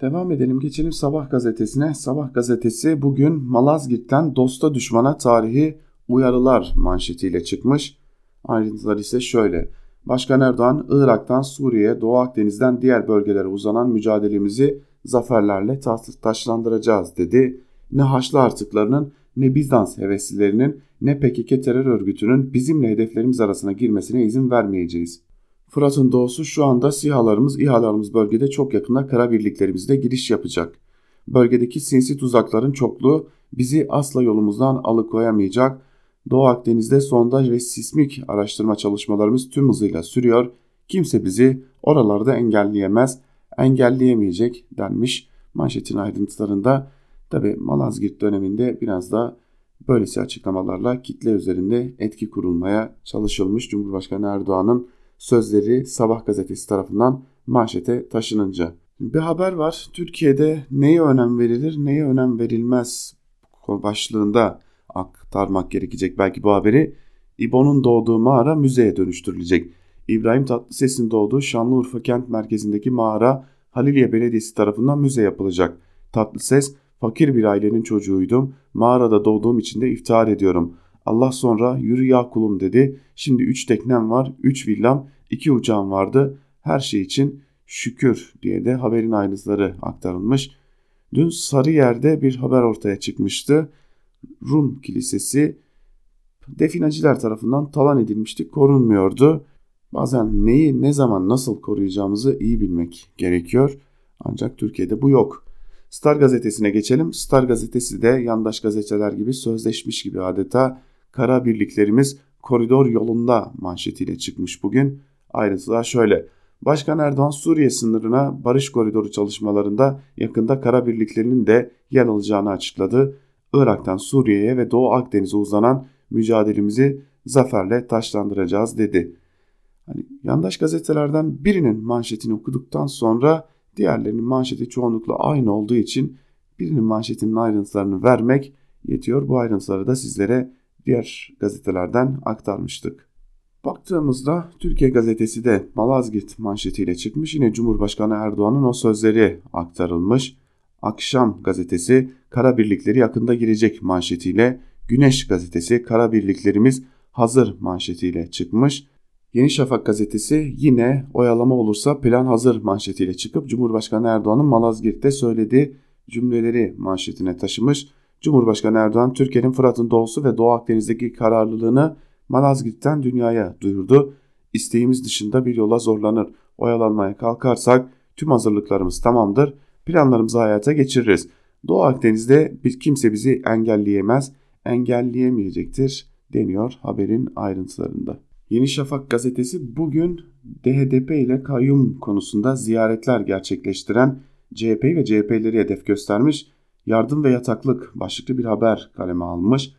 Devam edelim geçelim Sabah gazetesine. Sabah gazetesi bugün Malazgirt'ten dosta düşmana tarihi uyarılar manşetiyle çıkmış. Ayrıntılar ise şöyle. Başkan Erdoğan, Irak'tan Suriye'ye, Doğu Akdeniz'den diğer bölgelere uzanan mücadelemizi zaferlerle taşlandıracağız dedi. Ne Haçlı artıklarının ne Bizans heveslilerinin ne PKK terör örgütünün bizimle hedeflerimiz arasına girmesine izin vermeyeceğiz. Fırat'ın doğusu şu anda SİHA'larımız, İHA'larımız bölgede çok yakında kara birliklerimizle giriş yapacak. Bölgedeki sinsi tuzakların çokluğu bizi asla yolumuzdan alıkoyamayacak. Doğu Akdeniz'de sondaj ve sismik araştırma çalışmalarımız tüm hızıyla sürüyor. Kimse bizi oralarda engelleyemez, engelleyemeyecek denmiş manşetin ayrıntılarında. Tabi Malazgirt döneminde biraz da böylesi açıklamalarla kitle üzerinde etki kurulmaya çalışılmış Cumhurbaşkanı Erdoğan'ın sözleri Sabah gazetesi tarafından manşete taşınınca. Bir haber var. Türkiye'de neye önem verilir, neye önem verilmez başlığında aktarmak gerekecek belki bu haberi. İbo'nun doğduğu mağara müzeye dönüştürülecek. İbrahim Tatlıses'in doğduğu Şanlıurfa kent merkezindeki mağara Haliliye Belediyesi tarafından müze yapılacak. Tatlıses, fakir bir ailenin çocuğuydum. Mağarada doğduğum için de iftihar ediyorum. Allah sonra yürü ya kulum dedi. Şimdi üç teknem var, üç villam, iki uçağım vardı. Her şey için şükür diye de haberin ayrıntıları aktarılmış. Dün Sarıyer'de bir haber ortaya çıkmıştı. Rum Kilisesi defineciler tarafından talan edilmişti, korunmuyordu. Bazen neyi ne zaman nasıl koruyacağımızı iyi bilmek gerekiyor. Ancak Türkiye'de bu yok. Star gazetesine geçelim. Star gazetesi de yandaş gazeteler gibi sözleşmiş gibi adeta kara birliklerimiz koridor yolunda manşetiyle çıkmış bugün. Ayrıntılar şöyle. Başkan Erdoğan Suriye sınırına barış koridoru çalışmalarında yakında kara birliklerinin de yer alacağını açıkladı. Irak'tan Suriye'ye ve Doğu Akdeniz'e uzanan mücadelemizi zaferle taşlandıracağız dedi. Hani yandaş gazetelerden birinin manşetini okuduktan sonra diğerlerinin manşeti çoğunlukla aynı olduğu için birinin manşetinin ayrıntılarını vermek yetiyor. Bu ayrıntıları da sizlere diğer gazetelerden aktarmıştık. Baktığımızda Türkiye gazetesi de Malazgirt manşetiyle çıkmış. Yine Cumhurbaşkanı Erdoğan'ın o sözleri aktarılmış. Akşam gazetesi kara birlikleri yakında girecek manşetiyle Güneş gazetesi kara birliklerimiz hazır manşetiyle çıkmış. Yeni Şafak gazetesi yine oyalama olursa plan hazır manşetiyle çıkıp Cumhurbaşkanı Erdoğan'ın Malazgirt'te söylediği cümleleri manşetine taşımış. Cumhurbaşkanı Erdoğan Türkiye'nin Fırat'ın doğusu ve Doğu Akdeniz'deki kararlılığını Malazgirt'ten dünyaya duyurdu. İsteğimiz dışında bir yola zorlanır. Oyalanmaya kalkarsak tüm hazırlıklarımız tamamdır. Planlarımızı hayata geçiririz. Doğu Akdeniz'de bir kimse bizi engelleyemez, engelleyemeyecektir deniyor haberin ayrıntılarında. Yeni Şafak gazetesi bugün DHDP ile kayyum konusunda ziyaretler gerçekleştiren CHP'yi ve CHP'leri hedef göstermiş. Yardım ve yataklık başlıklı bir haber kaleme almış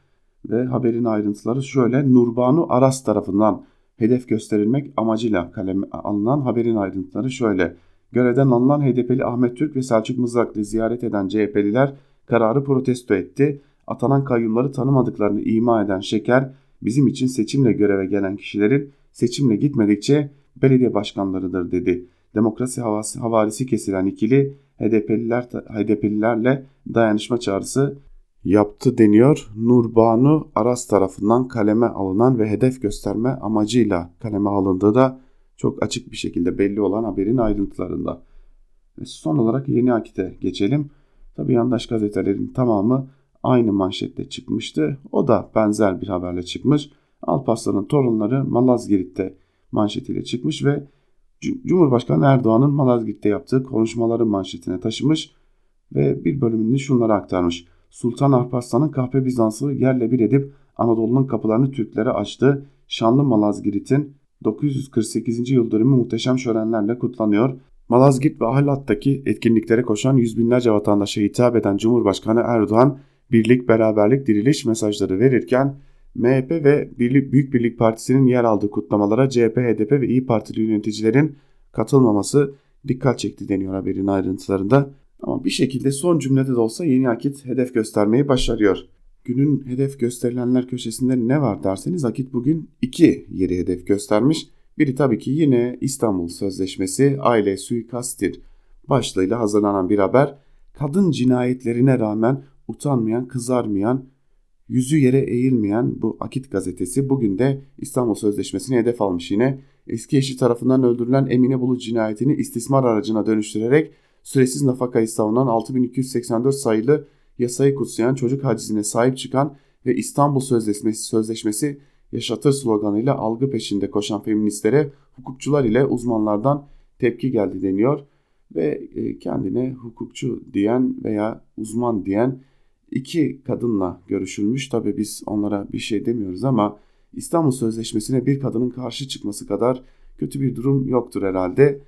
ve haberin ayrıntıları şöyle Nurbanu Aras tarafından hedef gösterilmek amacıyla kaleme alınan haberin ayrıntıları şöyle. Görevden alınan HDP'li Ahmet Türk ve Selçuk Mızraklı'yı ziyaret eden CHP'liler kararı protesto etti. Atanan kayyumları tanımadıklarını ima eden Şeker, bizim için seçimle göreve gelen kişilerin seçimle gitmedikçe belediye başkanlarıdır dedi. Demokrasi havası, havarisi kesilen ikili HDP'liler, HDP'lilerle dayanışma çağrısı yaptı deniyor. Nurbanu Aras tarafından kaleme alınan ve hedef gösterme amacıyla kaleme alındığı da çok açık bir şekilde belli olan haberin ayrıntılarında. Ve son olarak Yeni Akit'e geçelim. Tabi yandaş gazetelerin tamamı aynı manşette çıkmıştı. O da benzer bir haberle çıkmış. Alparslan'ın torunları Malazgirt'te manşetiyle çıkmış ve Cumhurbaşkanı Erdoğan'ın Malazgirt'te yaptığı konuşmaları manşetine taşımış ve bir bölümünü şunlara aktarmış. Sultan Alparslan'ın kahpe Bizans'ı yerle bir edip Anadolu'nun kapılarını Türklere açtı. Şanlı Malazgirt'in 948. yıl dönümü muhteşem şölenlerle kutlanıyor. Malazgirt ve Ahlat'taki etkinliklere koşan yüz binlerce vatandaşa hitap eden Cumhurbaşkanı Erdoğan birlik, beraberlik, diriliş mesajları verirken MHP ve Birlik, Büyük Birlik Partisi'nin yer aldığı kutlamalara CHP, HDP ve İyi Partili yöneticilerin katılmaması dikkat çekti deniyor haberin ayrıntılarında. Ama bir şekilde son cümlede de olsa Yeni Akit hedef göstermeyi başarıyor. Günün hedef gösterilenler köşesinde ne var derseniz Akit bugün iki yeri hedef göstermiş. Biri tabii ki yine İstanbul Sözleşmesi aile suikasttir başlığıyla hazırlanan bir haber. Kadın cinayetlerine rağmen utanmayan, kızarmayan, yüzü yere eğilmeyen bu Akit gazetesi bugün de İstanbul Sözleşmesi'ni hedef almış yine. Eski eşi tarafından öldürülen Emine Bulut cinayetini istismar aracına dönüştürerek süresiz nafakayı savunan 6284 sayılı yasayı kutsayan çocuk hacizine sahip çıkan ve İstanbul Sözleşmesi, Sözleşmesi yaşatır sloganıyla algı peşinde koşan feministlere hukukçular ile uzmanlardan tepki geldi deniyor ve e, kendine hukukçu diyen veya uzman diyen iki kadınla görüşülmüş. Tabi biz onlara bir şey demiyoruz ama İstanbul Sözleşmesi'ne bir kadının karşı çıkması kadar kötü bir durum yoktur herhalde.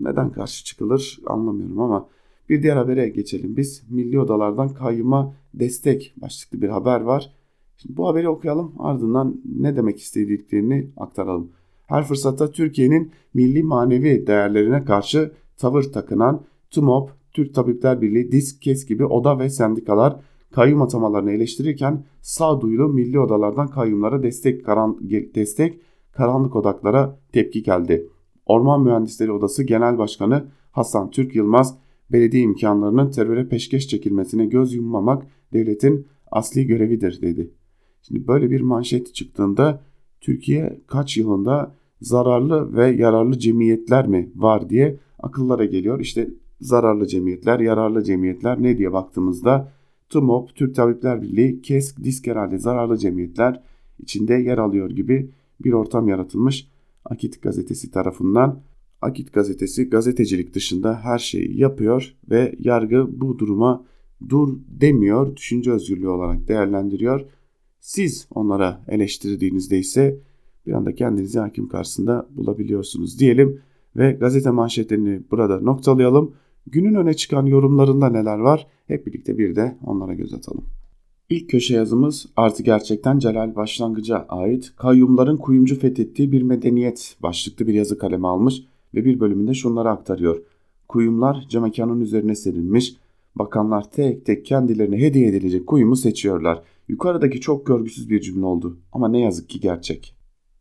Neden karşı çıkılır anlamıyorum ama bir diğer habere geçelim biz. Milli odalardan kayyuma destek başlıklı bir haber var. Şimdi bu haberi okuyalım ardından ne demek istediklerini aktaralım. Her fırsatta Türkiye'nin milli manevi değerlerine karşı tavır takınan TUMOP, Türk Tabipler Birliği, DİSK, KES gibi oda ve sendikalar kayyum atamalarını eleştirirken sağduyulu milli odalardan kayyumlara destek, karan, destek karanlık odaklara tepki geldi. Orman Mühendisleri Odası Genel Başkanı Hasan Türk Yılmaz, belediye imkanlarının teröre peşkeş çekilmesine göz yummamak devletin asli görevidir dedi. Şimdi böyle bir manşet çıktığında Türkiye kaç yılında zararlı ve yararlı cemiyetler mi var diye akıllara geliyor. İşte zararlı cemiyetler, yararlı cemiyetler ne diye baktığımızda TUMOP, Türk Tabipler Birliği, KESK, DİSK herhalde zararlı cemiyetler içinde yer alıyor gibi bir ortam yaratılmış Akit gazetesi tarafından. Akit gazetesi gazetecilik dışında her şeyi yapıyor ve yargı bu duruma dur demiyor, düşünce özgürlüğü olarak değerlendiriyor. Siz onlara eleştirdiğinizde ise bir anda kendinizi hakim karşısında bulabiliyorsunuz diyelim ve gazete manşetlerini burada noktalayalım. Günün öne çıkan yorumlarında neler var? Hep birlikte bir de onlara göz atalım. İlk köşe yazımız artı gerçekten Celal Başlangıç'a ait kayyumların kuyumcu fethettiği bir medeniyet başlıklı bir yazı kaleme almış ve bir bölümünde şunları aktarıyor. Kuyumlar camekanın üzerine serilmiş, bakanlar tek tek kendilerine hediye edilecek kuyumu seçiyorlar. Yukarıdaki çok görgüsüz bir cümle oldu ama ne yazık ki gerçek.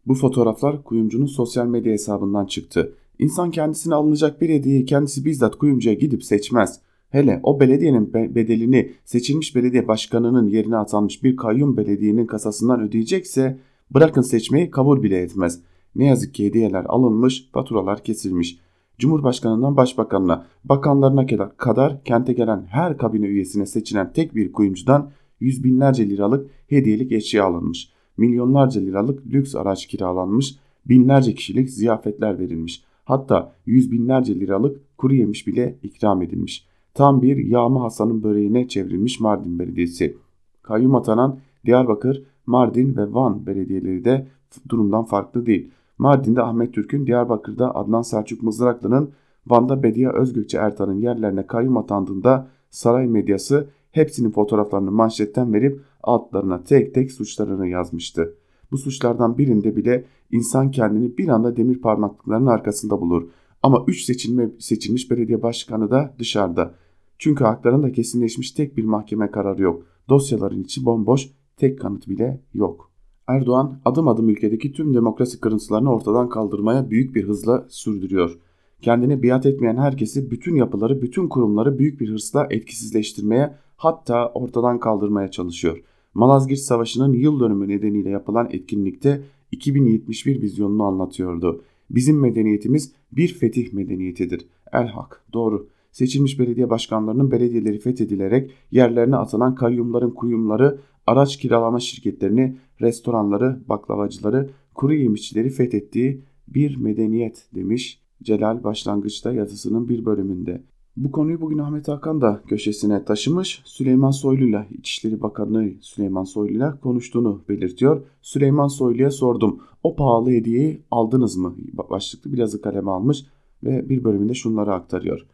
Bu fotoğraflar kuyumcunun sosyal medya hesabından çıktı. İnsan kendisine alınacak bir hediyeyi kendisi bizzat kuyumcuya gidip seçmez. Hele o belediyenin bedelini seçilmiş belediye başkanının yerine atanmış bir kayyum belediyenin kasasından ödeyecekse bırakın seçmeyi kabul bile etmez. Ne yazık ki hediyeler alınmış, faturalar kesilmiş. Cumhurbaşkanından başbakanına, bakanlarına kadar kente gelen her kabine üyesine seçilen tek bir kuyumcudan yüz binlerce liralık hediyelik eşya alınmış. Milyonlarca liralık lüks araç kiralanmış, binlerce kişilik ziyafetler verilmiş. Hatta yüz binlerce liralık kuru yemiş bile ikram edilmiş. Tam bir yağma Hasan'ın böreğine çevrilmiş Mardin Belediyesi. Kayyum atanan Diyarbakır, Mardin ve Van belediyeleri de durumdan farklı değil. Mardin'de Ahmet Türk'ün, Diyarbakır'da Adnan Selçuk Mızraklı'nın, Van'da Bediye Özgökçe Ertan'ın yerlerine kayyum atandığında saray medyası hepsinin fotoğraflarını manşetten verip altlarına tek tek suçlarını yazmıştı. Bu suçlardan birinde bile insan kendini bir anda demir parmaklıklarının arkasında bulur. Ama 3 seçilme, seçilmiş belediye başkanı da dışarıda. Çünkü haklarında kesinleşmiş tek bir mahkeme kararı yok. Dosyaların içi bomboş, tek kanıt bile yok. Erdoğan adım adım ülkedeki tüm demokrasi kırıntılarını ortadan kaldırmaya büyük bir hızla sürdürüyor. Kendine biat etmeyen herkesi, bütün yapıları, bütün kurumları büyük bir hırsla etkisizleştirmeye hatta ortadan kaldırmaya çalışıyor. Malazgirt Savaşı'nın yıl dönümü nedeniyle yapılan etkinlikte 2071 vizyonunu anlatıyordu. Bizim medeniyetimiz bir fetih medeniyetidir. El hak, doğru. Seçilmiş belediye başkanlarının belediyeleri fethedilerek yerlerine atanan kayyumların kuyumları, araç kiralama şirketlerini, restoranları, baklavacıları, kuru yemişçileri fethettiği bir medeniyet demiş Celal başlangıçta yazısının bir bölümünde. Bu konuyu bugün Ahmet Hakan da köşesine taşımış. Süleyman Soylu ile İçişleri Bakanı Süleyman Soylu ile konuştuğunu belirtiyor. Süleyman Soylu'ya sordum. O pahalı hediyeyi aldınız mı? Başlıklı bir yazı kaleme almış ve bir bölümünde şunları aktarıyor.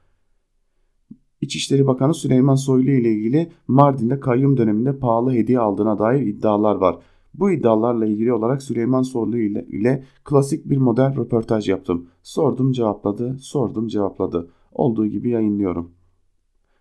İçişleri Bakanı Süleyman Soylu ile ilgili Mardin'de kayyum döneminde pahalı hediye aldığına dair iddialar var. Bu iddialarla ilgili olarak Süleyman Soylu ile, ile klasik bir model röportaj yaptım. Sordum cevapladı, sordum cevapladı. Olduğu gibi yayınlıyorum.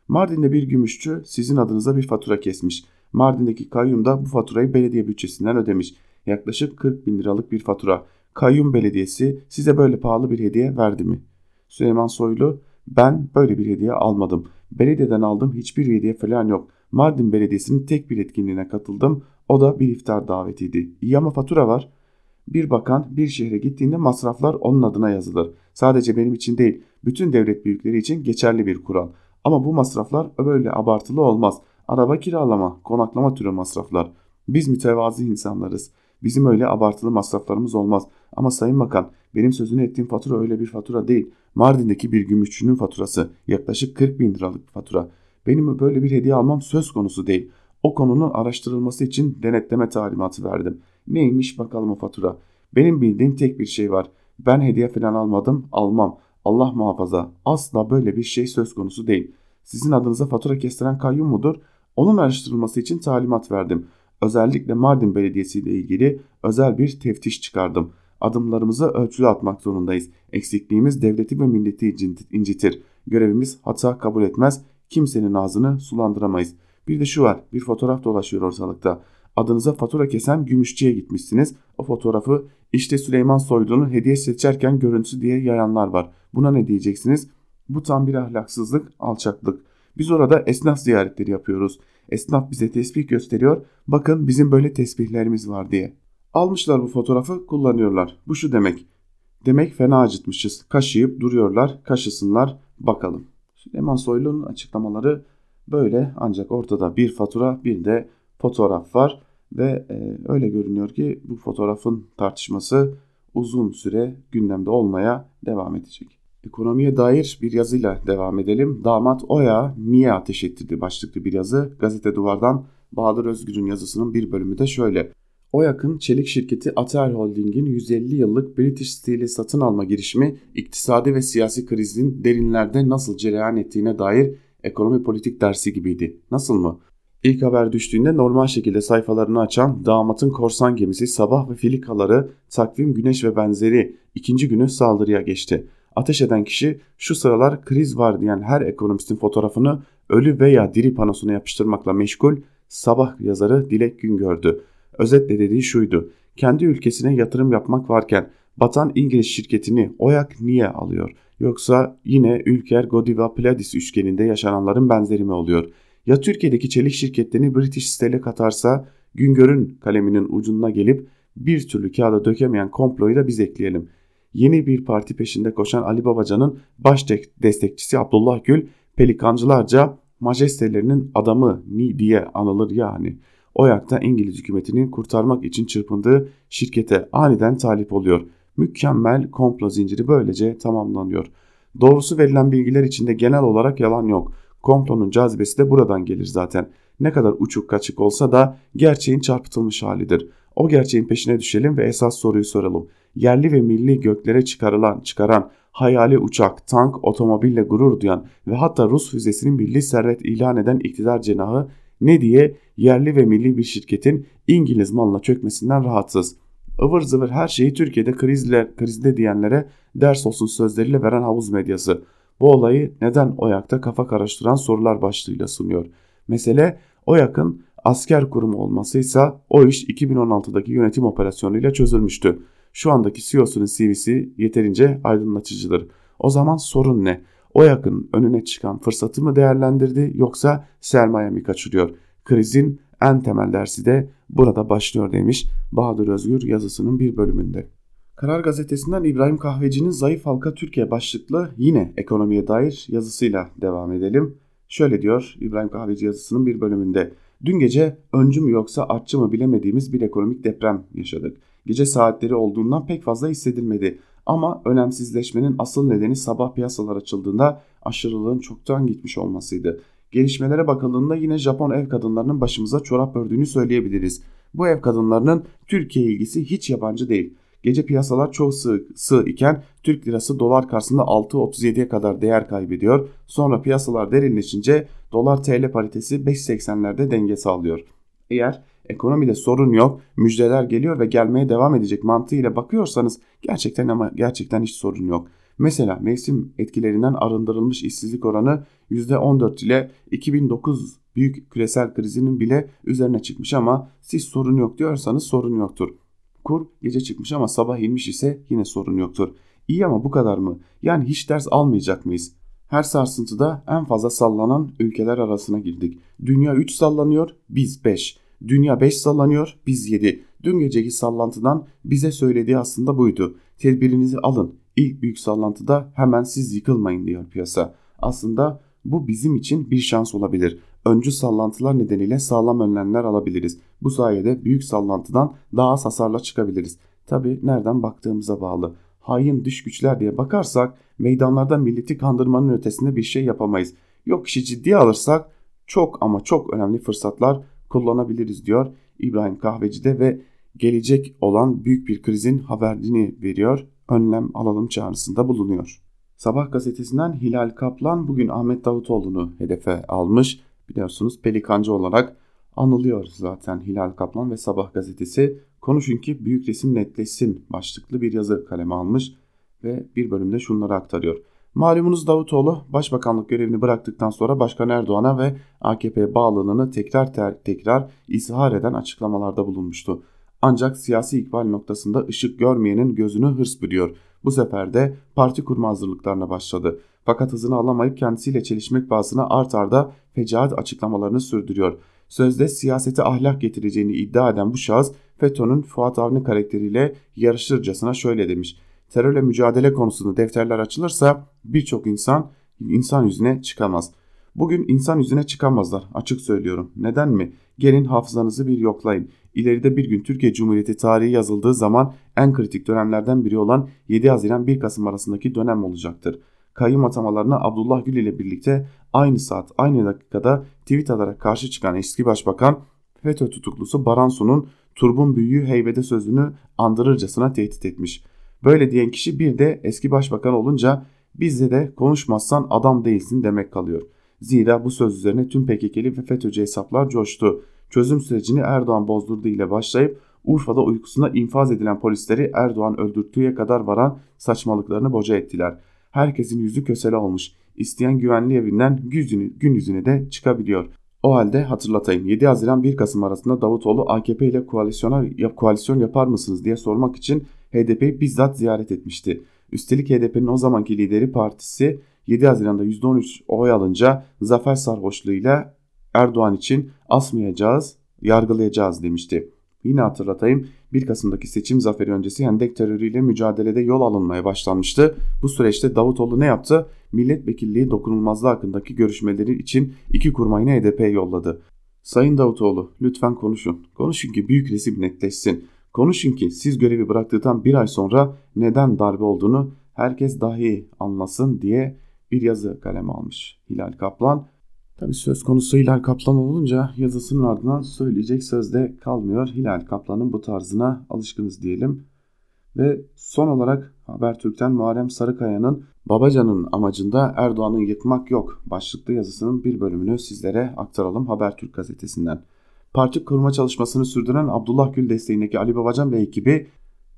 Mardin'de bir gümüşçü sizin adınıza bir fatura kesmiş. Mardin'deki kayyum da bu faturayı belediye bütçesinden ödemiş. Yaklaşık 40 bin liralık bir fatura. Kayyum belediyesi size böyle pahalı bir hediye verdi mi? Süleyman Soylu ben böyle bir hediye almadım. Belediyeden aldığım hiçbir hediye falan yok. Mardin Belediyesi'nin tek bir etkinliğine katıldım. O da bir iftar davetiydi. İyi ama fatura var. Bir bakan bir şehre gittiğinde masraflar onun adına yazılır. Sadece benim için değil, bütün devlet büyükleri için geçerli bir kural. Ama bu masraflar böyle abartılı olmaz. Araba kiralama, konaklama türü masraflar. Biz mütevazi insanlarız. Bizim öyle abartılı masraflarımız olmaz. Ama Sayın Bakan benim sözünü ettiğim fatura öyle bir fatura değil. Mardin'deki bir gümüşçünün faturası yaklaşık 40 bin liralık bir fatura. Benim böyle bir hediye almam söz konusu değil. O konunun araştırılması için denetleme talimatı verdim. Neymiş bakalım o fatura. Benim bildiğim tek bir şey var. Ben hediye falan almadım, almam. Allah muhafaza. Asla böyle bir şey söz konusu değil. Sizin adınıza fatura kestiren kayyum mudur? Onun araştırılması için talimat verdim. Özellikle Mardin Belediyesi ile ilgili özel bir teftiş çıkardım. Adımlarımızı ölçülü atmak zorundayız. Eksikliğimiz devleti ve milleti incitir. Görevimiz hata kabul etmez. Kimsenin ağzını sulandıramayız. Bir de şu var. Bir fotoğraf dolaşıyor ortalıkta. Adınıza fatura kesen gümüşçüye gitmişsiniz. O fotoğrafı işte Süleyman Soylu'nun hediye seçerken görüntüsü diye yayanlar var. Buna ne diyeceksiniz? Bu tam bir ahlaksızlık, alçaklık. Biz orada esnaf ziyaretleri yapıyoruz. Esnaf bize tesbih gösteriyor. Bakın bizim böyle tesbihlerimiz var diye. Almışlar bu fotoğrafı kullanıyorlar. Bu şu demek. Demek fena acıtmışız. Kaşıyıp duruyorlar. Kaşısınlar bakalım. Süleyman Soylu'nun açıklamaları böyle ancak ortada bir fatura bir de fotoğraf var ve e, öyle görünüyor ki bu fotoğrafın tartışması uzun süre gündemde olmaya devam edecek. Ekonomiye dair bir yazıyla devam edelim. Damat Oya niye ateş ettirdi başlıklı bir yazı. Gazete Duvar'dan Bahadır Özgür'ün yazısının bir bölümü de şöyle. Oyak'ın çelik şirketi Atal Holding'in 150 yıllık British Steel'i satın alma girişimi iktisadi ve siyasi krizin derinlerde nasıl cereyan ettiğine dair ekonomi politik dersi gibiydi. Nasıl mı? İlk haber düştüğünde normal şekilde sayfalarını açan damatın korsan gemisi sabah ve filikaları takvim güneş ve benzeri ikinci günü saldırıya geçti. Ateş eden kişi şu sıralar kriz var diyen her ekonomistin fotoğrafını ölü veya diri panosuna yapıştırmakla meşgul sabah yazarı Dilek Güngör'dü. Özetle dediği şuydu. Kendi ülkesine yatırım yapmak varken batan İngiliz şirketini OYAK niye alıyor? Yoksa yine Ülker Godiva Pladis üçgeninde yaşananların benzeri mi oluyor? Ya Türkiye'deki çelik şirketlerini British Steel'e katarsa Güngör'ün kaleminin ucuna gelip bir türlü kağıda dökemeyen komployu da biz ekleyelim. Yeni bir parti peşinde koşan Ali Babacan'ın baş destekçisi Abdullah Gül pelikancılarca majestelerinin adamı ni diye anılır yani. Oyak'ta İngiliz hükümetini kurtarmak için çırpındığı şirkete aniden talip oluyor. Mükemmel komplo zinciri böylece tamamlanıyor. Doğrusu verilen bilgiler içinde genel olarak yalan yok. Komplonun cazibesi de buradan gelir zaten. Ne kadar uçuk kaçık olsa da gerçeğin çarpıtılmış halidir. O gerçeğin peşine düşelim ve esas soruyu soralım. Yerli ve milli göklere çıkarılan, çıkaran, hayali uçak, tank, otomobille gurur duyan ve hatta Rus füzesinin milli servet ilan eden iktidar cenahı ne diye yerli ve milli bir şirketin İngiliz malına çökmesinden rahatsız. ıvır zıvır her şeyi Türkiye'de krizle, krizde diyenlere ders olsun sözleriyle veren havuz medyası. Bu olayı neden OYAK'ta kafa karıştıran sorular başlığıyla sunuyor. Mesele OYAK'ın asker kurumu olmasıysa o iş 2016'daki yönetim operasyonuyla çözülmüştü. Şu andaki CEO'sunun CV'si yeterince aydınlatıcıdır. O zaman sorun ne? OYAK'ın önüne çıkan fırsatı mı değerlendirdi yoksa sermaye mi kaçırıyor? Krizin en temel dersi de burada başlıyor demiş Bahadır Özgür yazısının bir bölümünde. Karar Gazetesi'nden İbrahim Kahveci'nin Zayıf Halka Türkiye başlıklı yine ekonomiye dair yazısıyla devam edelim. Şöyle diyor İbrahim Kahveci yazısının bir bölümünde. Dün gece öncü mü yoksa artçı mı bilemediğimiz bir ekonomik deprem yaşadık. Gece saatleri olduğundan pek fazla hissedilmedi. Ama önemsizleşmenin asıl nedeni sabah piyasalar açıldığında aşırılığın çoktan gitmiş olmasıydı. Gelişmelere bakıldığında yine Japon ev kadınlarının başımıza çorap ördüğünü söyleyebiliriz. Bu ev kadınlarının Türkiye ilgisi hiç yabancı değil. Gece piyasalar çok sığ, sığ iken Türk lirası dolar karşısında 6.37'ye kadar değer kaybediyor. Sonra piyasalar derinleşince dolar TL paritesi 5.80'lerde denge sağlıyor. Eğer ekonomide sorun yok, müjdeler geliyor ve gelmeye devam edecek mantığıyla bakıyorsanız gerçekten ama gerçekten hiç sorun yok. Mesela mevsim etkilerinden arındırılmış işsizlik oranı %14 ile 2009 büyük küresel krizinin bile üzerine çıkmış ama siz sorun yok diyorsanız sorun yoktur. Kur gece çıkmış ama sabah inmiş ise yine sorun yoktur. İyi ama bu kadar mı? Yani hiç ders almayacak mıyız? Her sarsıntıda en fazla sallanan ülkeler arasına girdik. Dünya 3 sallanıyor, biz 5. Dünya 5 sallanıyor, biz 7. Dün geceki sallantıdan bize söylediği aslında buydu. Tedbirinizi alın. İlk büyük sallantıda hemen siz yıkılmayın diyor piyasa. Aslında bu bizim için bir şans olabilir. Öncü sallantılar nedeniyle sağlam önlemler alabiliriz. Bu sayede büyük sallantıdan daha az hasarla çıkabiliriz. Tabi nereden baktığımıza bağlı. Hain dış güçler diye bakarsak meydanlarda milleti kandırmanın ötesinde bir şey yapamayız. Yok işi ciddiye alırsak çok ama çok önemli fırsatlar kullanabiliriz diyor İbrahim Kahveci'de ve gelecek olan büyük bir krizin haberini veriyor. Önlem alalım çağrısında bulunuyor. Sabah gazetesinden Hilal Kaplan bugün Ahmet Davutoğlu'nu hedefe almış. Biliyorsunuz pelikancı olarak anılıyor zaten Hilal Kaplan ve Sabah gazetesi. Konuşun ki büyük resim netleşsin başlıklı bir yazı kaleme almış ve bir bölümde şunları aktarıyor. Malumunuz Davutoğlu başbakanlık görevini bıraktıktan sonra Başkan Erdoğan'a ve AKP bağlılığını tekrar ter tekrar izhar eden açıklamalarda bulunmuştu. Ancak siyasi ikbal noktasında ışık görmeyenin gözünü hırs bürüyor. Bu sefer de parti kurma hazırlıklarına başladı. Fakat hızını alamayıp kendisiyle çelişmek bahsına art arda fecaat açıklamalarını sürdürüyor. Sözde siyasete ahlak getireceğini iddia eden bu şahıs FETÖ'nün Fuat Avni karakteriyle yarışırcasına şöyle demiş. Terörle mücadele konusunda defterler açılırsa birçok insan insan yüzüne çıkamaz. Bugün insan yüzüne çıkamazlar açık söylüyorum. Neden mi? Gelin hafızanızı bir yoklayın. İleride bir gün Türkiye Cumhuriyeti tarihi yazıldığı zaman en kritik dönemlerden biri olan 7 Haziran 1 Kasım arasındaki dönem olacaktır. Kayyum atamalarına Abdullah Gül ile birlikte aynı saat aynı dakikada tweet atarak karşı çıkan eski başbakan FETÖ tutuklusu Baransu'nun turbun büyüğü heybede sözünü andırırcasına tehdit etmiş. Böyle diyen kişi bir de eski başbakan olunca bizde de konuşmazsan adam değilsin demek kalıyor. Zira bu söz üzerine tüm PKK'li ve FETÖ'cü hesaplar coştu. Çözüm sürecini Erdoğan bozdurdu ile başlayıp Urfa'da uykusunda infaz edilen polisleri Erdoğan öldürttüğüye kadar varan saçmalıklarını boca ettiler. Herkesin yüzü kösele olmuş. İsteyen güvenli evinden gün yüzüne, de çıkabiliyor. O halde hatırlatayım 7 Haziran 1 Kasım arasında Davutoğlu AKP ile koalisyona, koalisyon yapar mısınız diye sormak için HDP'yi bizzat ziyaret etmişti. Üstelik HDP'nin o zamanki lideri partisi 7 Haziran'da %13 oy alınca zafer sarhoşluğuyla Erdoğan için asmayacağız, yargılayacağız demişti. Yine hatırlatayım 1 Kasım'daki seçim zaferi öncesi Hendek terörüyle mücadelede yol alınmaya başlanmıştı. Bu süreçte Davutoğlu ne yaptı? Milletvekilliği dokunulmazlığı hakkındaki görüşmeleri için iki kurmayını HDP'ye yolladı. Sayın Davutoğlu lütfen konuşun. Konuşun ki büyük resim netleşsin. Konuşun ki siz görevi bıraktıktan bir ay sonra neden darbe olduğunu herkes dahi anlasın diye bir yazı kaleme almış Hilal Kaplan. Tabi söz konusu Hilal Kaplan olunca yazısının ardından söyleyecek söz de kalmıyor. Hilal Kaplan'ın bu tarzına alışkınız diyelim. Ve son olarak Habertürk'ten Muharrem Sarıkaya'nın Babacan'ın amacında Erdoğan'ı yıkmak yok başlıklı yazısının bir bölümünü sizlere aktaralım Habertürk gazetesinden. Parti kurma çalışmasını sürdüren Abdullah Gül desteğindeki Ali Babacan ve ekibi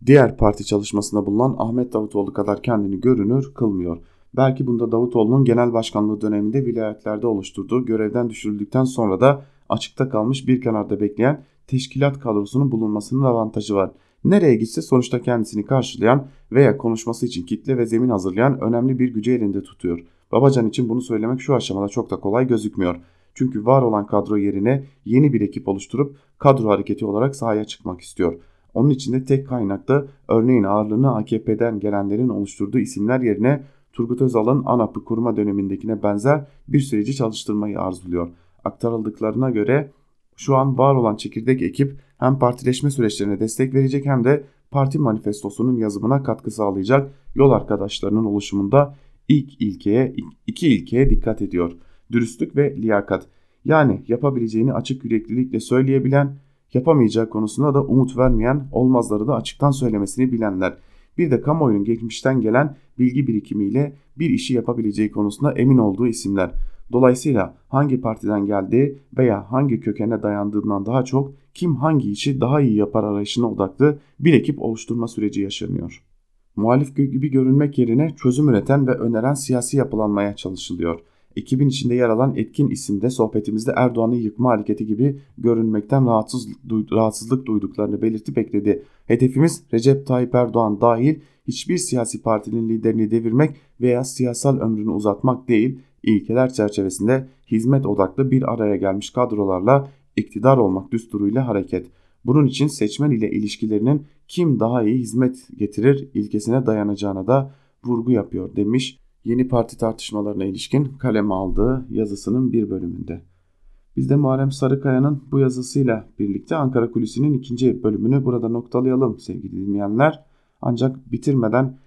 diğer parti çalışmasında bulunan Ahmet Davutoğlu kadar kendini görünür kılmıyor. Belki bunda Davutoğlu'nun genel başkanlığı döneminde vilayetlerde oluşturduğu görevden düşürüldükten sonra da açıkta kalmış bir kenarda bekleyen teşkilat kadrosunun bulunmasının avantajı var. Nereye gitse sonuçta kendisini karşılayan veya konuşması için kitle ve zemin hazırlayan önemli bir gücü elinde tutuyor. Babacan için bunu söylemek şu aşamada çok da kolay gözükmüyor. Çünkü var olan kadro yerine yeni bir ekip oluşturup kadro hareketi olarak sahaya çıkmak istiyor. Onun için de tek kaynakta örneğin ağırlığını AKP'den gelenlerin oluşturduğu isimler yerine Turgut Özal'ın ANAP'ı kurma dönemindekine benzer bir süreci çalıştırmayı arzuluyor. Aktarıldıklarına göre şu an var olan çekirdek ekip hem partileşme süreçlerine destek verecek hem de parti manifestosunun yazımına katkı sağlayacak yol arkadaşlarının oluşumunda ilk ilkeye, iki ilkeye dikkat ediyor. Dürüstlük ve liyakat. Yani yapabileceğini açık yüreklilikle söyleyebilen, yapamayacağı konusunda da umut vermeyen, olmazları da açıktan söylemesini bilenler. Bir de kamuoyunun geçmişten gelen bilgi birikimiyle bir işi yapabileceği konusunda emin olduğu isimler. Dolayısıyla hangi partiden geldiği veya hangi kökene dayandığından daha çok kim hangi işi daha iyi yapar arayışına odaklı bir ekip oluşturma süreci yaşanıyor. Muhalif gibi görünmek yerine çözüm üreten ve öneren siyasi yapılanmaya çalışılıyor. Ekibin içinde yer alan etkin isimde sohbetimizde Erdoğan'ı yıkma hareketi gibi görünmekten rahatsız, rahatsızlık duyduklarını belirtip ekledi. Hedefimiz Recep Tayyip Erdoğan dahil hiçbir siyasi partinin liderini devirmek veya siyasal ömrünü uzatmak değil, ilkeler çerçevesinde hizmet odaklı bir araya gelmiş kadrolarla iktidar olmak düsturuyla hareket. Bunun için seçmen ile ilişkilerinin kim daha iyi hizmet getirir ilkesine dayanacağına da vurgu yapıyor demiş yeni parti tartışmalarına ilişkin kaleme aldığı yazısının bir bölümünde. Biz de Muharrem Sarıkaya'nın bu yazısıyla birlikte Ankara Kulisi'nin ikinci bölümünü burada noktalayalım sevgili dinleyenler. Ancak bitirmeden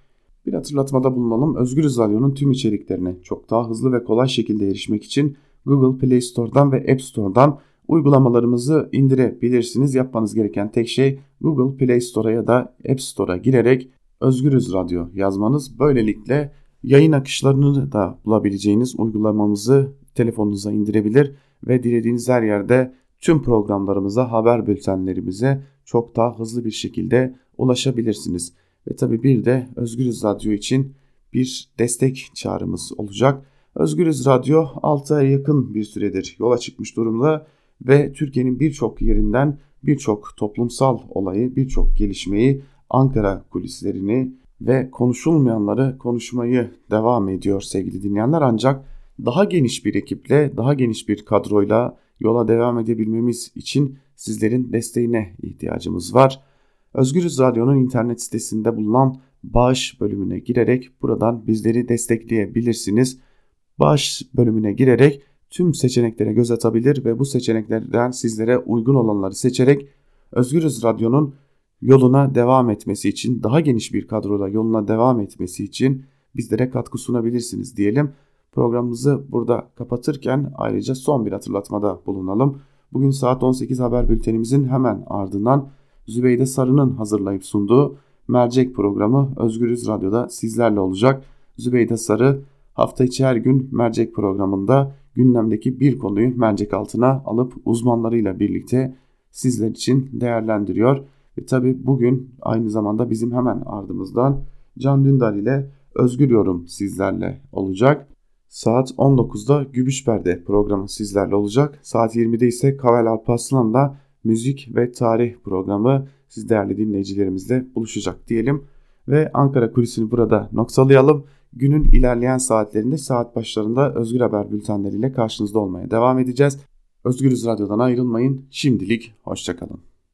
bir hatırlatmada bulunalım. Özgür Radyo'nun tüm içeriklerine çok daha hızlı ve kolay şekilde erişmek için Google Play Store'dan ve App Store'dan uygulamalarımızı indirebilirsiniz. Yapmanız gereken tek şey Google Play Store'a ya da App Store'a girerek Özgürüz Radyo yazmanız. Böylelikle yayın akışlarını da bulabileceğiniz uygulamamızı telefonunuza indirebilir ve dilediğiniz her yerde tüm programlarımıza, haber bültenlerimize çok daha hızlı bir şekilde ulaşabilirsiniz. Ve tabi bir de Özgürüz Radyo için bir destek çağrımız olacak. Özgürüz Radyo 6 aya yakın bir süredir yola çıkmış durumda ve Türkiye'nin birçok yerinden birçok toplumsal olayı, birçok gelişmeyi, Ankara kulislerini ve konuşulmayanları konuşmayı devam ediyor sevgili dinleyenler. Ancak daha geniş bir ekiple, daha geniş bir kadroyla yola devam edebilmemiz için sizlerin desteğine ihtiyacımız var. Özgürüz Radyo'nun internet sitesinde bulunan bağış bölümüne girerek buradan bizleri destekleyebilirsiniz. Bağış bölümüne girerek tüm seçeneklere göz atabilir ve bu seçeneklerden sizlere uygun olanları seçerek Özgürüz Radyo'nun yoluna devam etmesi için daha geniş bir kadroda yoluna devam etmesi için bizlere katkı sunabilirsiniz diyelim. Programımızı burada kapatırken ayrıca son bir hatırlatmada bulunalım. Bugün saat 18 haber bültenimizin hemen ardından Zübeyde Sarı'nın hazırlayıp sunduğu Mercek programı Özgürüz Radyo'da sizlerle olacak. Zübeyde Sarı hafta içi her gün Mercek programında gündemdeki bir konuyu mercek altına alıp uzmanlarıyla birlikte sizler için değerlendiriyor. Ve tabi bugün aynı zamanda bizim hemen ardımızdan Can Dündar ile Özgür Yorum sizlerle olacak. Saat 19'da Gümüş Perde programı sizlerle olacak. Saat 20'de ise Kavel Alparslan'la müzik ve tarih programı siz değerli dinleyicilerimizle buluşacak diyelim. Ve Ankara kulisini burada noktalayalım. Günün ilerleyen saatlerinde saat başlarında Özgür Haber bültenleriyle karşınızda olmaya devam edeceğiz. Özgürüz Radyo'dan ayrılmayın. Şimdilik hoşçakalın.